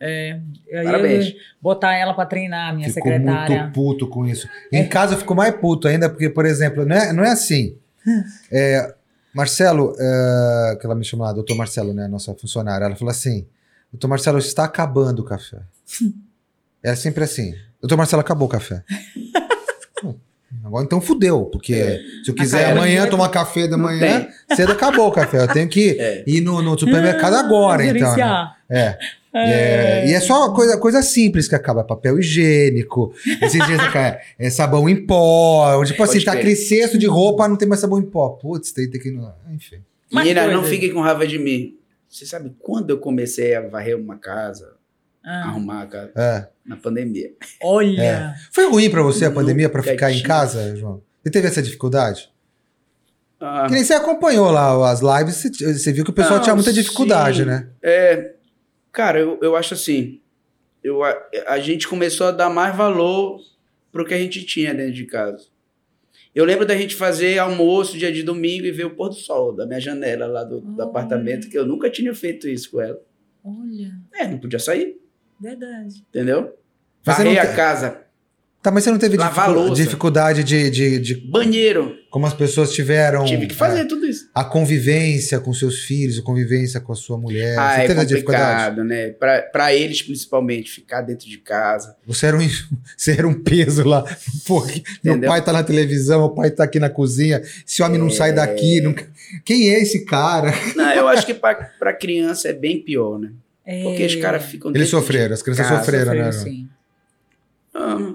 É, Parabéns. Botar ela para treinar, a minha Ficou secretária. muito puto com isso. Em casa eu fico mais puto ainda, porque, por exemplo, não é, não é assim. É, Marcelo, uh, que ela me chamou, doutor Marcelo, né, nossa funcionária, ela falou assim: doutor Marcelo, está acabando o café. é sempre assim: doutor Marcelo, acabou o café. Agora então fudeu, porque é. se eu quiser amanhã tomar café da manhã, cedo acabou o café. Eu tenho que é. ir no, no supermercado agora, então. Né? É. É, e é só coisa, coisa simples que acaba. Papel higiênico, esses dias é, sabão em pó. Tipo assim, tá aquele cesto de roupa, não tem mais sabão em pó. Putz, tem, tem que. Enfim. Menina, não fiquem com raiva de mim. Você sabe quando eu comecei a varrer uma casa, ah. arrumar a casa? É. Na pandemia. Olha! É. Foi ruim para você a pandemia para ficar em casa, João? Você teve essa dificuldade? Ah. Que nem você acompanhou lá as lives, você, você viu que o pessoal não, tinha muita dificuldade, sim. né? É, Cara, eu, eu acho assim, eu, a, a gente começou a dar mais valor pro que a gente tinha dentro de casa. Eu lembro da gente fazer almoço dia de domingo e ver o pôr do sol da minha janela lá do, do apartamento, que eu nunca tinha feito isso com ela. Olha. É, não podia sair. Verdade. Entendeu? Varrei a casa Tá, mas você não teve dificu dificuldade de, de, de, Banheiro. Como as pessoas tiveram. Tive que fazer é, tudo isso. A convivência com seus filhos, a convivência com a sua mulher. Ah, você é teve complicado, né? Pra, pra eles, principalmente, ficar dentro de casa. Você era um, você era um peso lá. Pô, meu pai tá na televisão, meu pai tá aqui na cozinha. Esse homem é... não sai daqui. Nunca... Quem é esse cara? Não, eu acho que pra, pra criança é bem pior, né? É... Porque os caras ficam. Eles sofreram, as crianças casa, sofreram, né? Sim. Ah,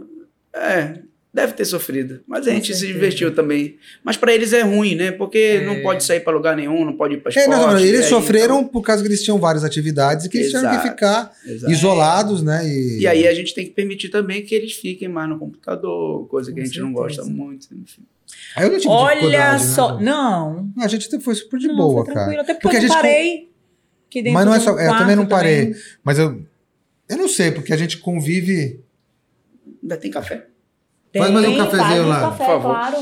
é, deve ter sofrido. Mas a gente se divertiu também. Mas para eles é ruim, né? Porque é. não pode sair para lugar nenhum, não pode ir para esporte. É, não, eles aí, sofreram então... por causa que eles tinham várias atividades e que eles tinham que ficar exato. isolados, né? E... e... aí a gente tem que permitir também que eles fiquem mais no computador, coisa que Com a gente certeza. não gosta muito, enfim. Aí eu não tive Olha né, só, né, não. A gente foi super de não, boa, cara. Até porque, porque eu a gente parei. mas não é só, é, eu também não parei. Também. Mas eu, eu não sei, porque a gente convive Ainda tem café? Tem, faz mais um cafezinho lá. Um café, por favor. Claro.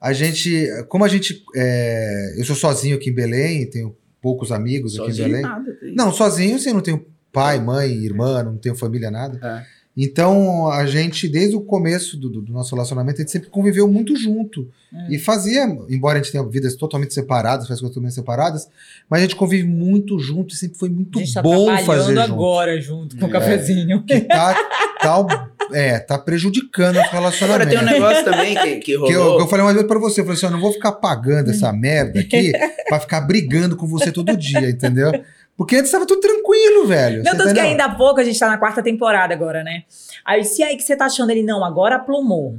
A gente, como a gente, é, eu sou sozinho aqui em Belém, tenho poucos amigos sozinho, aqui em Belém. Nada, não, sozinho, assim, não tenho pai, mãe, irmã, não tenho família, nada. É. Então, a gente, desde o começo do, do, nosso relacionamento, a gente sempre conviveu muito junto. É. E fazia, embora a gente tenha vidas totalmente separadas, faz coisas totalmente separadas, mas a gente convive muito junto e sempre foi muito tá bom tá fazer junto. agora junto com é, o cafezinho. Que tá, tá, é, tá prejudicando o relacionamento. Agora tem um negócio também que, que rolou. Que eu, que eu falei uma vez pra você, eu falei assim, eu não vou ficar pagando essa merda aqui pra ficar brigando com você todo dia, entendeu? Porque antes tava tudo tranquilo, velho. Não, tanto que ainda há pouco, a gente tá na quarta temporada agora, né? Aí se aí que você tá achando ele, não, agora aplumou.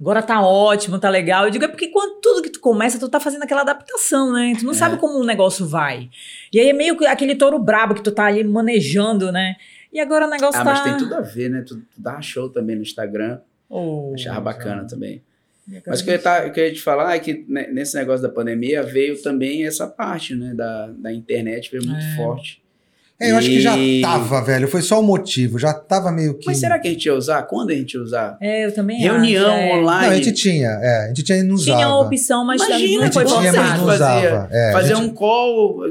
Agora tá ótimo, tá legal. Eu digo, é porque quando tudo que tu começa, tu tá fazendo aquela adaptação, né? Tu não é. sabe como o negócio vai. E aí é meio que aquele touro brabo que tu tá ali manejando, né? E agora o negócio ah, tá... mas tem tudo a ver, né? Tu, tu dá show também no Instagram. Oh, Achava bacana também. Mas o que, eu tá, eu queria te falar é que nesse negócio da pandemia veio também essa parte, né? Da, da internet, veio muito é. forte. É, eu e... acho que já tava, velho. Foi só o motivo. Já tava meio que. Mas será que a gente ia usar? Quando a gente ia usar? É, eu também Reunião acho, é. online. Não, a gente tinha. É, a gente tinha não usava. Tinha a opção, mas Imagina, não foi tinha, mas não usava. É, fazer gente... um call.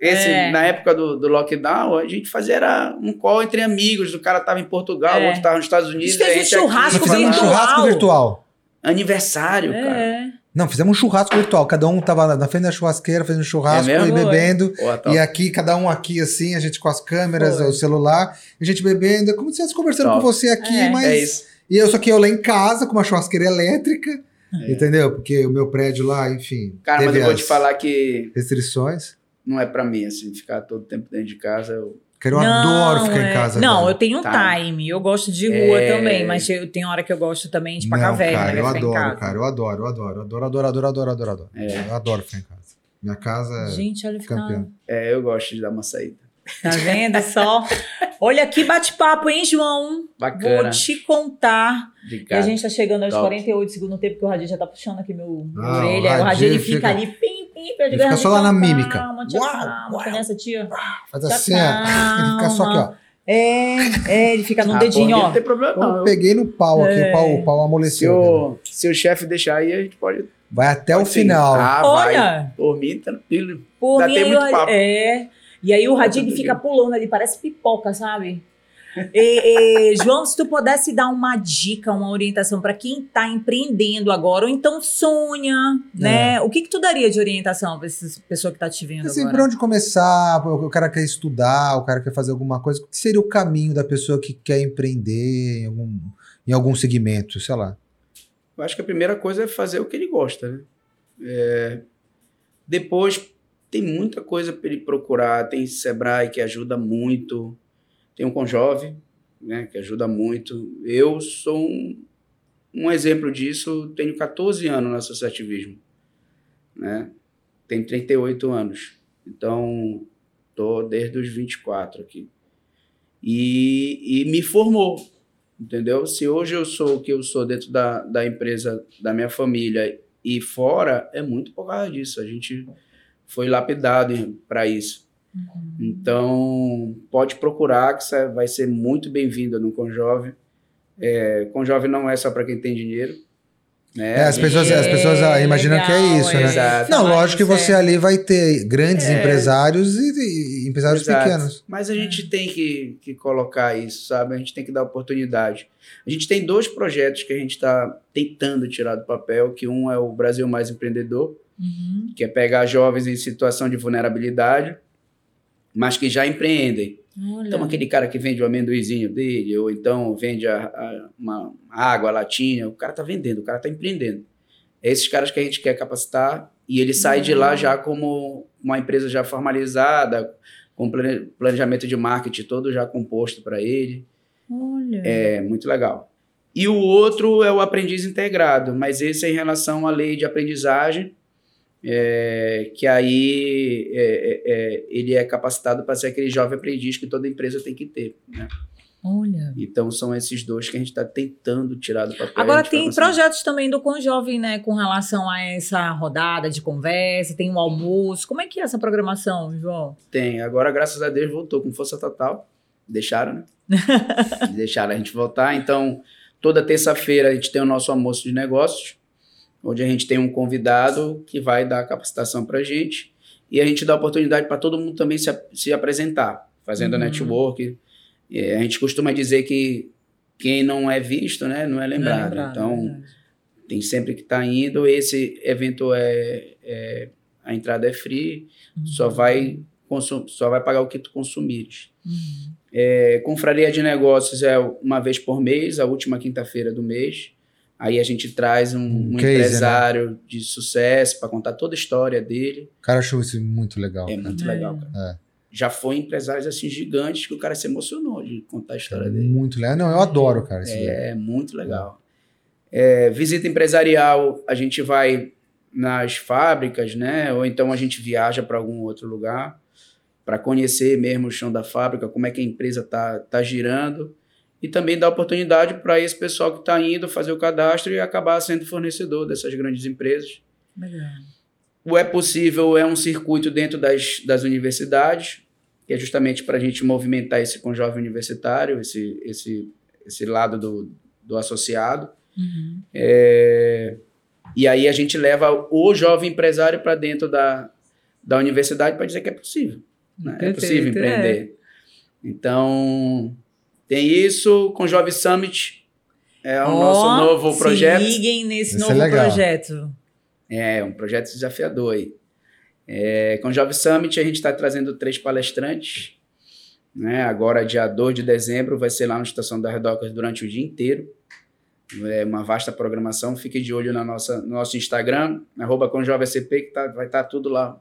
Esse, é. Na época do, do lockdown, a gente fazia era um call entre amigos. O cara tava em Portugal, o é. outro tava nos Estados Unidos. A gente fez um churrasco virtual. um churrasco virtual. Aniversário, é. cara. Não, fizemos um churrasco virtual. Cada um tava na frente da churrasqueira fazendo churrasco é e bebendo. e aqui, cada um aqui assim, a gente com as câmeras, Foi. o celular, a gente bebendo. É como se estivesse conversando top. com você aqui, é. mas. É isso. E eu só que eu lá em casa com uma churrasqueira elétrica. É. Entendeu? Porque o meu prédio lá, enfim. Cara, mas eu vou te falar que. Restrições? Não é para mim, assim, ficar todo tempo dentro de casa. Eu eu não, adoro ficar é... em casa. Não, eu tenho um tá. time. Eu gosto de rua é... também, mas eu tenho hora que eu gosto também de pagar velho. Cara, né, eu adoro, cara. Eu adoro, eu adoro, eu adoro, adoro, adoro, adoro, adoro, adoro. É. Eu adoro ficar em casa. Minha casa Gente, olha é campeã. É, eu gosto de dar uma saída. Tá vendo só? Olha que bate-papo, hein, João? Bacana. Vou te contar. E a gente tá chegando aos Top. 48 segundos tempo, que o Radinho já tá puxando aqui meu, ah, orelha. O Radinho ele fica, fica ali, pim, fica só lá na mímica. Calma, tia, uau, calma. Uau. Nessa, tia. Faz assim, ó. Ele fica só aqui, ó. É, é, ele fica no ah, dedinho, ó. Não tem problema, não. Eu peguei no pau aqui, é. o pau, o pau amoleceu. Se o, se o chefe deixar aí, a gente pode. Vai até pode o final. Ah, Olha. Vai. Por mim, tranquilo. Por Ainda mim, tem muito papo. É. E aí o Radinho fica pulando ali, parece pipoca, sabe? E, e, João, se tu pudesse dar uma dica, uma orientação para quem está empreendendo agora, ou então sonha, né? É. O que que tu daria de orientação para essa pessoa que está te vendo assim, agora? Por onde começar? O cara quer estudar, o cara quer fazer alguma coisa. O que seria o caminho da pessoa que quer empreender em algum, em algum segmento, sei lá? Eu acho que a primeira coisa é fazer o que ele gosta, né? É... Depois tem muita coisa para ele procurar, tem Sebrae que ajuda muito, tem o Conjove, né, que ajuda muito. Eu sou um, um exemplo disso, tenho 14 anos no associativismo, né? Tenho 38 anos. Então, tô desde os 24 aqui. E, e me formou, entendeu? Se hoje eu sou o que eu sou dentro da, da empresa da minha família e fora, é muito por causa disso. A gente foi lapidado para isso. Uhum. Então, pode procurar, que você vai ser muito bem-vinda no Conjove. É, Conjove não é só para quem tem dinheiro. Né? É, as, pessoas, as pessoas ah, imaginam legal, que é isso, né? Exato. Não, lógico que você é. ali vai ter grandes é. empresários e, e empresários Exato. pequenos. Mas a gente tem que, que colocar isso, sabe? A gente tem que dar oportunidade. A gente tem dois projetos que a gente está tentando tirar do papel, que um é o Brasil Mais Empreendedor, uhum. que é pegar jovens em situação de vulnerabilidade, mas que já empreendem. Olha. Então, aquele cara que vende o amendoizinho dele, ou então vende a, a, uma água, a latinha, o cara está vendendo, o cara está empreendendo. É esses caras que a gente quer capacitar e ele sai uhum. de lá já como uma empresa já formalizada, com planejamento de marketing todo já composto para ele. Olha. É muito legal. E o outro é o aprendiz integrado, mas esse é em relação à lei de aprendizagem, é, que aí é, é, é, ele é capacitado para ser aquele jovem aprendiz que toda empresa tem que ter. Né? Olha. Então são esses dois que a gente está tentando tirar do papel. Agora tem projetos também do Conjovem, né, com relação a essa rodada de conversa, tem o um almoço. Como é que é essa programação, João? Tem. Agora, graças a Deus, voltou com força total. Deixaram, né? Deixaram a gente voltar. Então, toda terça-feira a gente tem o nosso almoço de negócios onde a gente tem um convidado que vai dar capacitação para a gente e a gente dá oportunidade para todo mundo também se, se apresentar, fazendo uhum. network. a gente costuma dizer que quem não é visto, né, não é lembrado. Não é lembrado então, é tem sempre que estar tá indo. Esse evento é, é, a entrada é free, uhum. só vai só vai pagar o que tu consumires. Uhum. É, confraria de negócios é uma vez por mês, a última quinta-feira do mês. Aí a gente traz um, um né? empresário né? de sucesso para contar toda a história dele. O cara achou isso muito legal. É cara. muito legal, cara. É. já foi empresários assim gigantes que o cara se emocionou de contar a história é dele. Muito legal. Não, eu adoro, cara. é, muito legal. É, visita empresarial, a gente vai nas fábricas, né? Ou então a gente viaja para algum outro lugar para conhecer mesmo o chão da fábrica, como é que a empresa está tá girando e também dá oportunidade para esse pessoal que está indo fazer o cadastro e acabar sendo fornecedor dessas grandes empresas. Legal. O É Possível é um circuito dentro das, das universidades, que é justamente para a gente movimentar esse com jovem universitário, esse, esse, esse lado do, do associado. Uhum. É, e aí a gente leva o jovem empresário para dentro da, da universidade para dizer que é possível. Né? é possível empreender. É. Então, tem isso com o Jovem Summit. É o oh, nosso novo projeto. Se liguem nesse Esse é novo é projeto. É, um projeto desafiador aí. É, com o Jovem Summit, a gente está trazendo três palestrantes. Né? Agora, dia 2 de dezembro, vai ser lá na Estação das Docas durante o dia inteiro. É uma vasta programação. Fique de olho na nossa, no nosso Instagram, arroba com que tá, vai estar tá tudo lá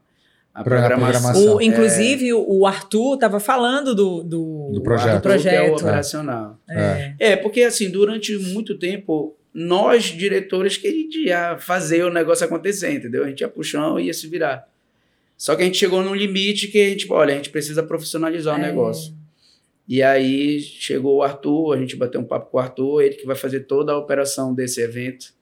a programação. O, inclusive, é... o Arthur estava falando do, do, do projeto. Do projeto. É o operacional. É. é. porque assim, durante muito tempo, nós, diretores, queríamos fazer o negócio acontecer, entendeu? A gente ia pro chão e ia se virar. Só que a gente chegou num limite que a gente, olha, a gente precisa profissionalizar o é. negócio. E aí chegou o Arthur, a gente bateu um papo com o Arthur, ele que vai fazer toda a operação desse evento.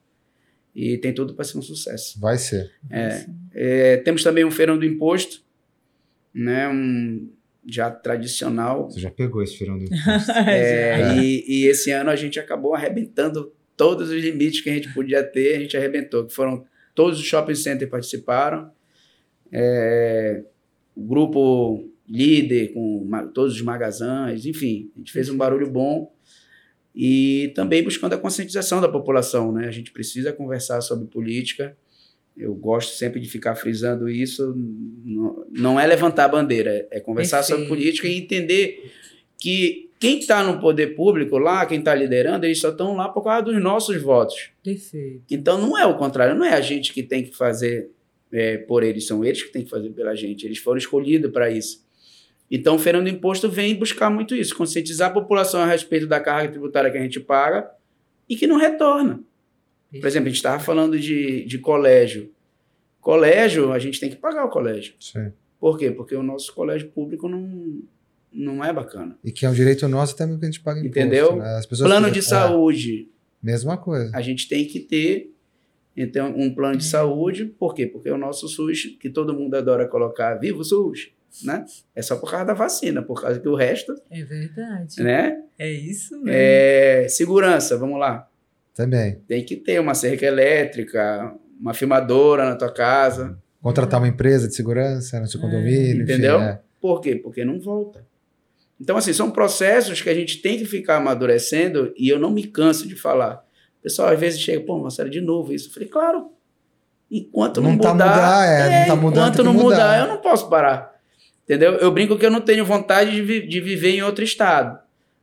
E tem tudo para ser um sucesso. Vai ser. É, é, temos também um feirão do imposto, né? Um já tradicional. Você já pegou esse feirão do imposto. é, é. E, e, esse ano a gente acabou arrebentando todos os limites que a gente podia ter, a gente arrebentou. Que foram todos os shopping centers participaram. É, o grupo líder com todos os magazãs, enfim, a gente fez um barulho bom e também buscando a conscientização da população. Né? A gente precisa conversar sobre política. Eu gosto sempre de ficar frisando isso. Não é levantar a bandeira, é conversar Perfeito. sobre política e entender que quem está no poder público lá, quem está liderando, eles só estão lá por causa dos nossos votos. Perfeito. Então não é o contrário, não é a gente que tem que fazer é, por eles, são eles que têm que fazer pela gente. Eles foram escolhidos para isso. Então, o Feirão do Imposto vem buscar muito isso, conscientizar a população a respeito da carga tributária que a gente paga e que não retorna. Por exemplo, a gente estava falando de, de colégio. Colégio, a gente tem que pagar o colégio. Sim. Por quê? Porque o nosso colégio público não, não é bacana. E que é um direito nosso também que a gente paga imposto. Entendeu? Né? plano de é, saúde. Mesma coisa. A gente tem que ter então, um plano de saúde. Por quê? Porque o nosso SUS, que todo mundo adora colocar, viva o SUS! Né? É só por causa da vacina, por causa que o resto. É verdade. Né? É isso mesmo. É, segurança, vamos lá. Também. Tem que ter uma cerca elétrica, uma filmadora na tua casa. Contratar uma empresa de segurança no seu é. condomínio. Entendeu? Enfim, é. Por quê? Porque não volta. Então, assim, são processos que a gente tem que ficar amadurecendo e eu não me canso de falar. O pessoal às vezes chega, pô, Marcelo, de novo isso. Eu falei, claro. Enquanto não, não tá mudar, mudar é, é, não tá mudando, enquanto não mudar, mudar, eu não posso parar. Entendeu? Eu brinco que eu não tenho vontade de, vi de viver em outro estado.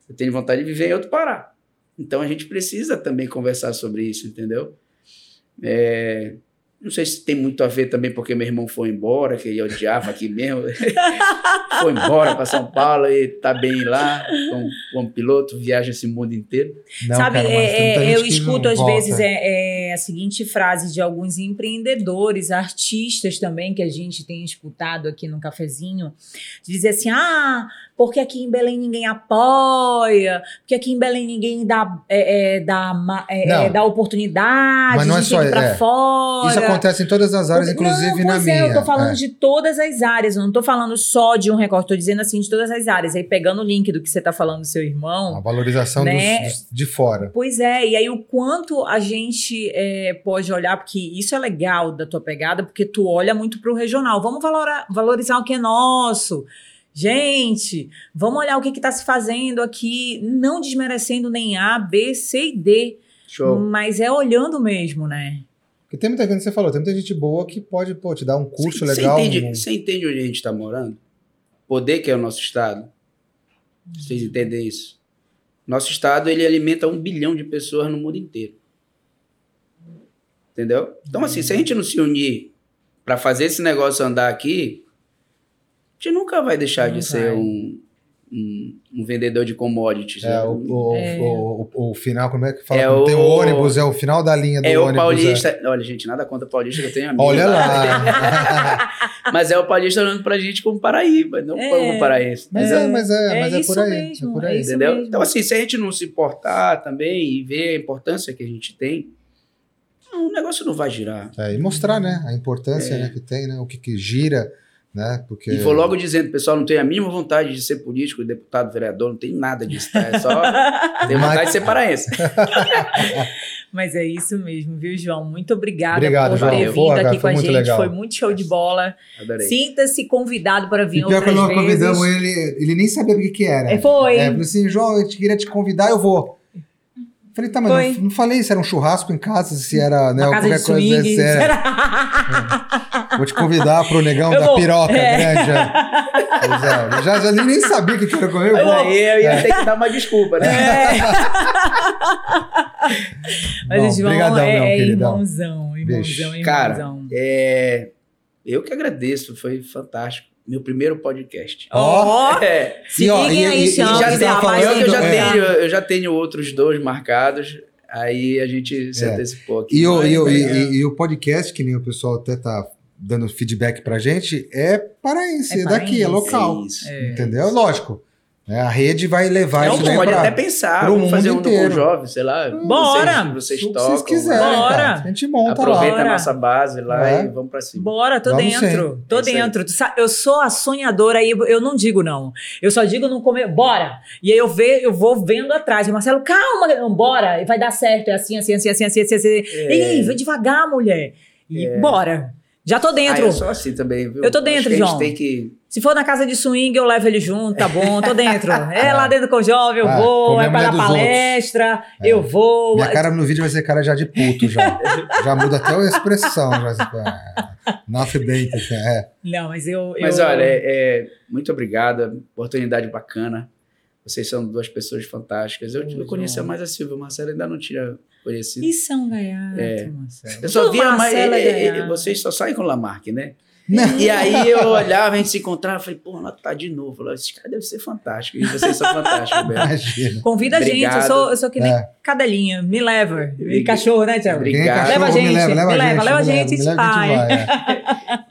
Eu tenho vontade de viver em outro Pará. Então a gente precisa também conversar sobre isso, entendeu? É, não sei se tem muito a ver também porque meu irmão foi embora, que ele odiava aqui mesmo. foi embora para São Paulo e tá bem lá, como, como piloto, viaja esse mundo inteiro. Não, Sabe, cara, é, eu escuto às volta. vezes é, é, a seguinte frase de alguns empreendedores, artistas também, que a gente tem escutado aqui no cafezinho, de dizer assim: ah, porque aqui em Belém ninguém apoia, porque aqui em Belém ninguém dá, é, é, dá, é, é dá oportunidade, mas não é só, pra é. fora. Isso acontece em todas as áreas, inclusive não, na minha. É, eu tô falando de todas as áreas, eu não tô falando só de um recorte, tô dizendo assim de todas as áreas. Aí pegando o link do que você tá falando do seu irmão. A valorização né? dos, dos, de fora. Pois é, e aí o quanto a gente pode olhar, porque isso é legal da tua pegada, porque tu olha muito pro regional. Vamos valorar, valorizar o que é nosso. Gente, vamos olhar o que está se fazendo aqui, não desmerecendo nem A, B, C e D. Show. Mas é olhando mesmo, né? Porque tem muita gente, você falou, tem muita gente boa que pode pô, te dar um curso cê, legal. Você entende, um... entende onde a gente está morando? Poder que é o nosso estado. Vocês entendem isso? Nosso estado ele alimenta um bilhão de pessoas no mundo inteiro. Entendeu? Então, assim, se a gente não se unir para fazer esse negócio andar aqui, gente nunca vai deixar Não de vai. ser um, um, um, vendedor de commodities. É, né? o, o, é. O, o, o, final, como é que fala? É o, tem o ônibus, é o final da linha do é ônibus. É o paulista. Olha, gente, nada contra o paulista que eu tenho amigo. Olha lá. mas é o paulista olhando pra gente como Paraíba, não é. como paraense. Mas é, mas é, mas é, por aí. Mesmo, é por aí. entendeu? Mesmo. Então, assim, se a gente não se importar também e ver a importância que a gente tem, o negócio não vai girar. É, e mostrar, né, a importância né, que tem, né, o que, que gira né? Porque... E foi logo dizendo, pessoal, não tem a mínima vontade de ser político, deputado, vereador, não tem nada disso, tá? É só ter vontade de ser paraense. Mas é isso mesmo, viu, João? Muito obrigada Obrigado, por João. ter vindo Porra, aqui com a gente. Legal. Foi muito show de bola. Sinta-se convidado para vir e pior outras que nós convidamos ele, ele nem sabia o que, que era. É, foi. É, falei assim, João, eu queria te convidar, eu vou. Falei, tá, mas não, não, falei se era um churrasco em casa, se era né, qualquer coisa. Swing, é. é. Vou te convidar pro negão eu da vou. piroca é. grande. É. já, já nem sabia que era comer. Mas aí eu ia é. ter que dar uma desculpa, né? É. mas Bom, João brigadão, é, meu, irmãozão, irmãozão, irmãozão. Cara, é, eu que agradeço, foi fantástico meu primeiro podcast. Ó! Oh, é. Se ó, liguem aí, chama. Já tem, eu, eu, já é. tenho, eu já tenho outros dois marcados. Aí a gente se é. antecipou aqui. E o, e, o, e, e, o podcast, que nem o pessoal até tá dando feedback pra gente, é paraense, é, é daqui, é local. É entendeu? Lógico. É, a rede vai levar não, isso pode pra, até pensar, vamos fazer um inteiro. com jovens, sei lá. Bora! Vocês, vocês tocam. Se vocês quiserem, Bora! A gente monta Aproveita lá. a nossa base lá é. e vamos pra cima. Bora, tô vamos dentro. Sim. Tô é dentro. Eu sou a sonhadora aí, eu não digo não. Eu só digo não comer, bora! E aí eu, ve, eu vou vendo atrás. Marcelo, calma, não, bora! Vai dar certo, é assim, assim, assim, assim, assim, assim. assim. É. Ei, vem devagar, mulher. E é. bora! Já tô dentro. Ah, eu sou assim também, viu? Eu tô dentro, João. A gente tem que se for na casa de swing, eu levo ele junto, tá bom, tô dentro. É lá dentro com o jovem, eu ah, vou. É para dar palestra, é. eu vou. Minha cara no vídeo vai ser cara já de puto, já. já muda até a expressão. Já, Nossa, bem, é. Não, mas eu. Mas olha, é, é, muito obrigado, oportunidade bacana. Vocês são duas pessoas fantásticas. Eu, eu conhecia mais a Silvia, o Marcelo ainda não tinha conhecido. E São Gaiato, é. Marcelo. Eu só via mais. É, vocês só saem com o Lamarck, né? E aí eu olhava, a gente se encontrava, falei, pô, ela tá de novo. Falei, esse cara deve ser fantástico. E vocês são fantásticos, Imagina. Convida Obrigado. a gente, eu sou, eu sou que nem é. cadelinha. Me leva. E cachorro, né, Tiago? Obrigado. Leva a gente, me leva, leva, me leva, leva a gente, a gente vai. É.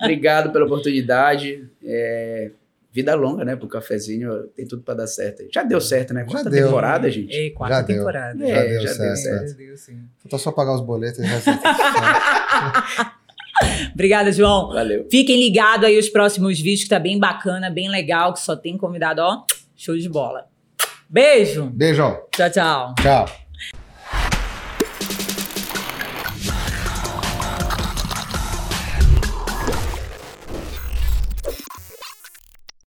Obrigado pela oportunidade. É, vida longa, né, pro cafezinho. Tem tudo para dar certo. Já deu certo, né? Quarta já temporada, deu. gente. É, quarta já temporada. Deu. Já, é, deu, já certo. deu certo. Já deu, sim. Falta só pagar os boletos. Já Obrigada, João. Valeu. Fiquem ligados aí os próximos vídeos, que tá bem bacana, bem legal, que só tem convidado, ó, show de bola. Beijo. Beijo. Tchau, tchau. Tchau.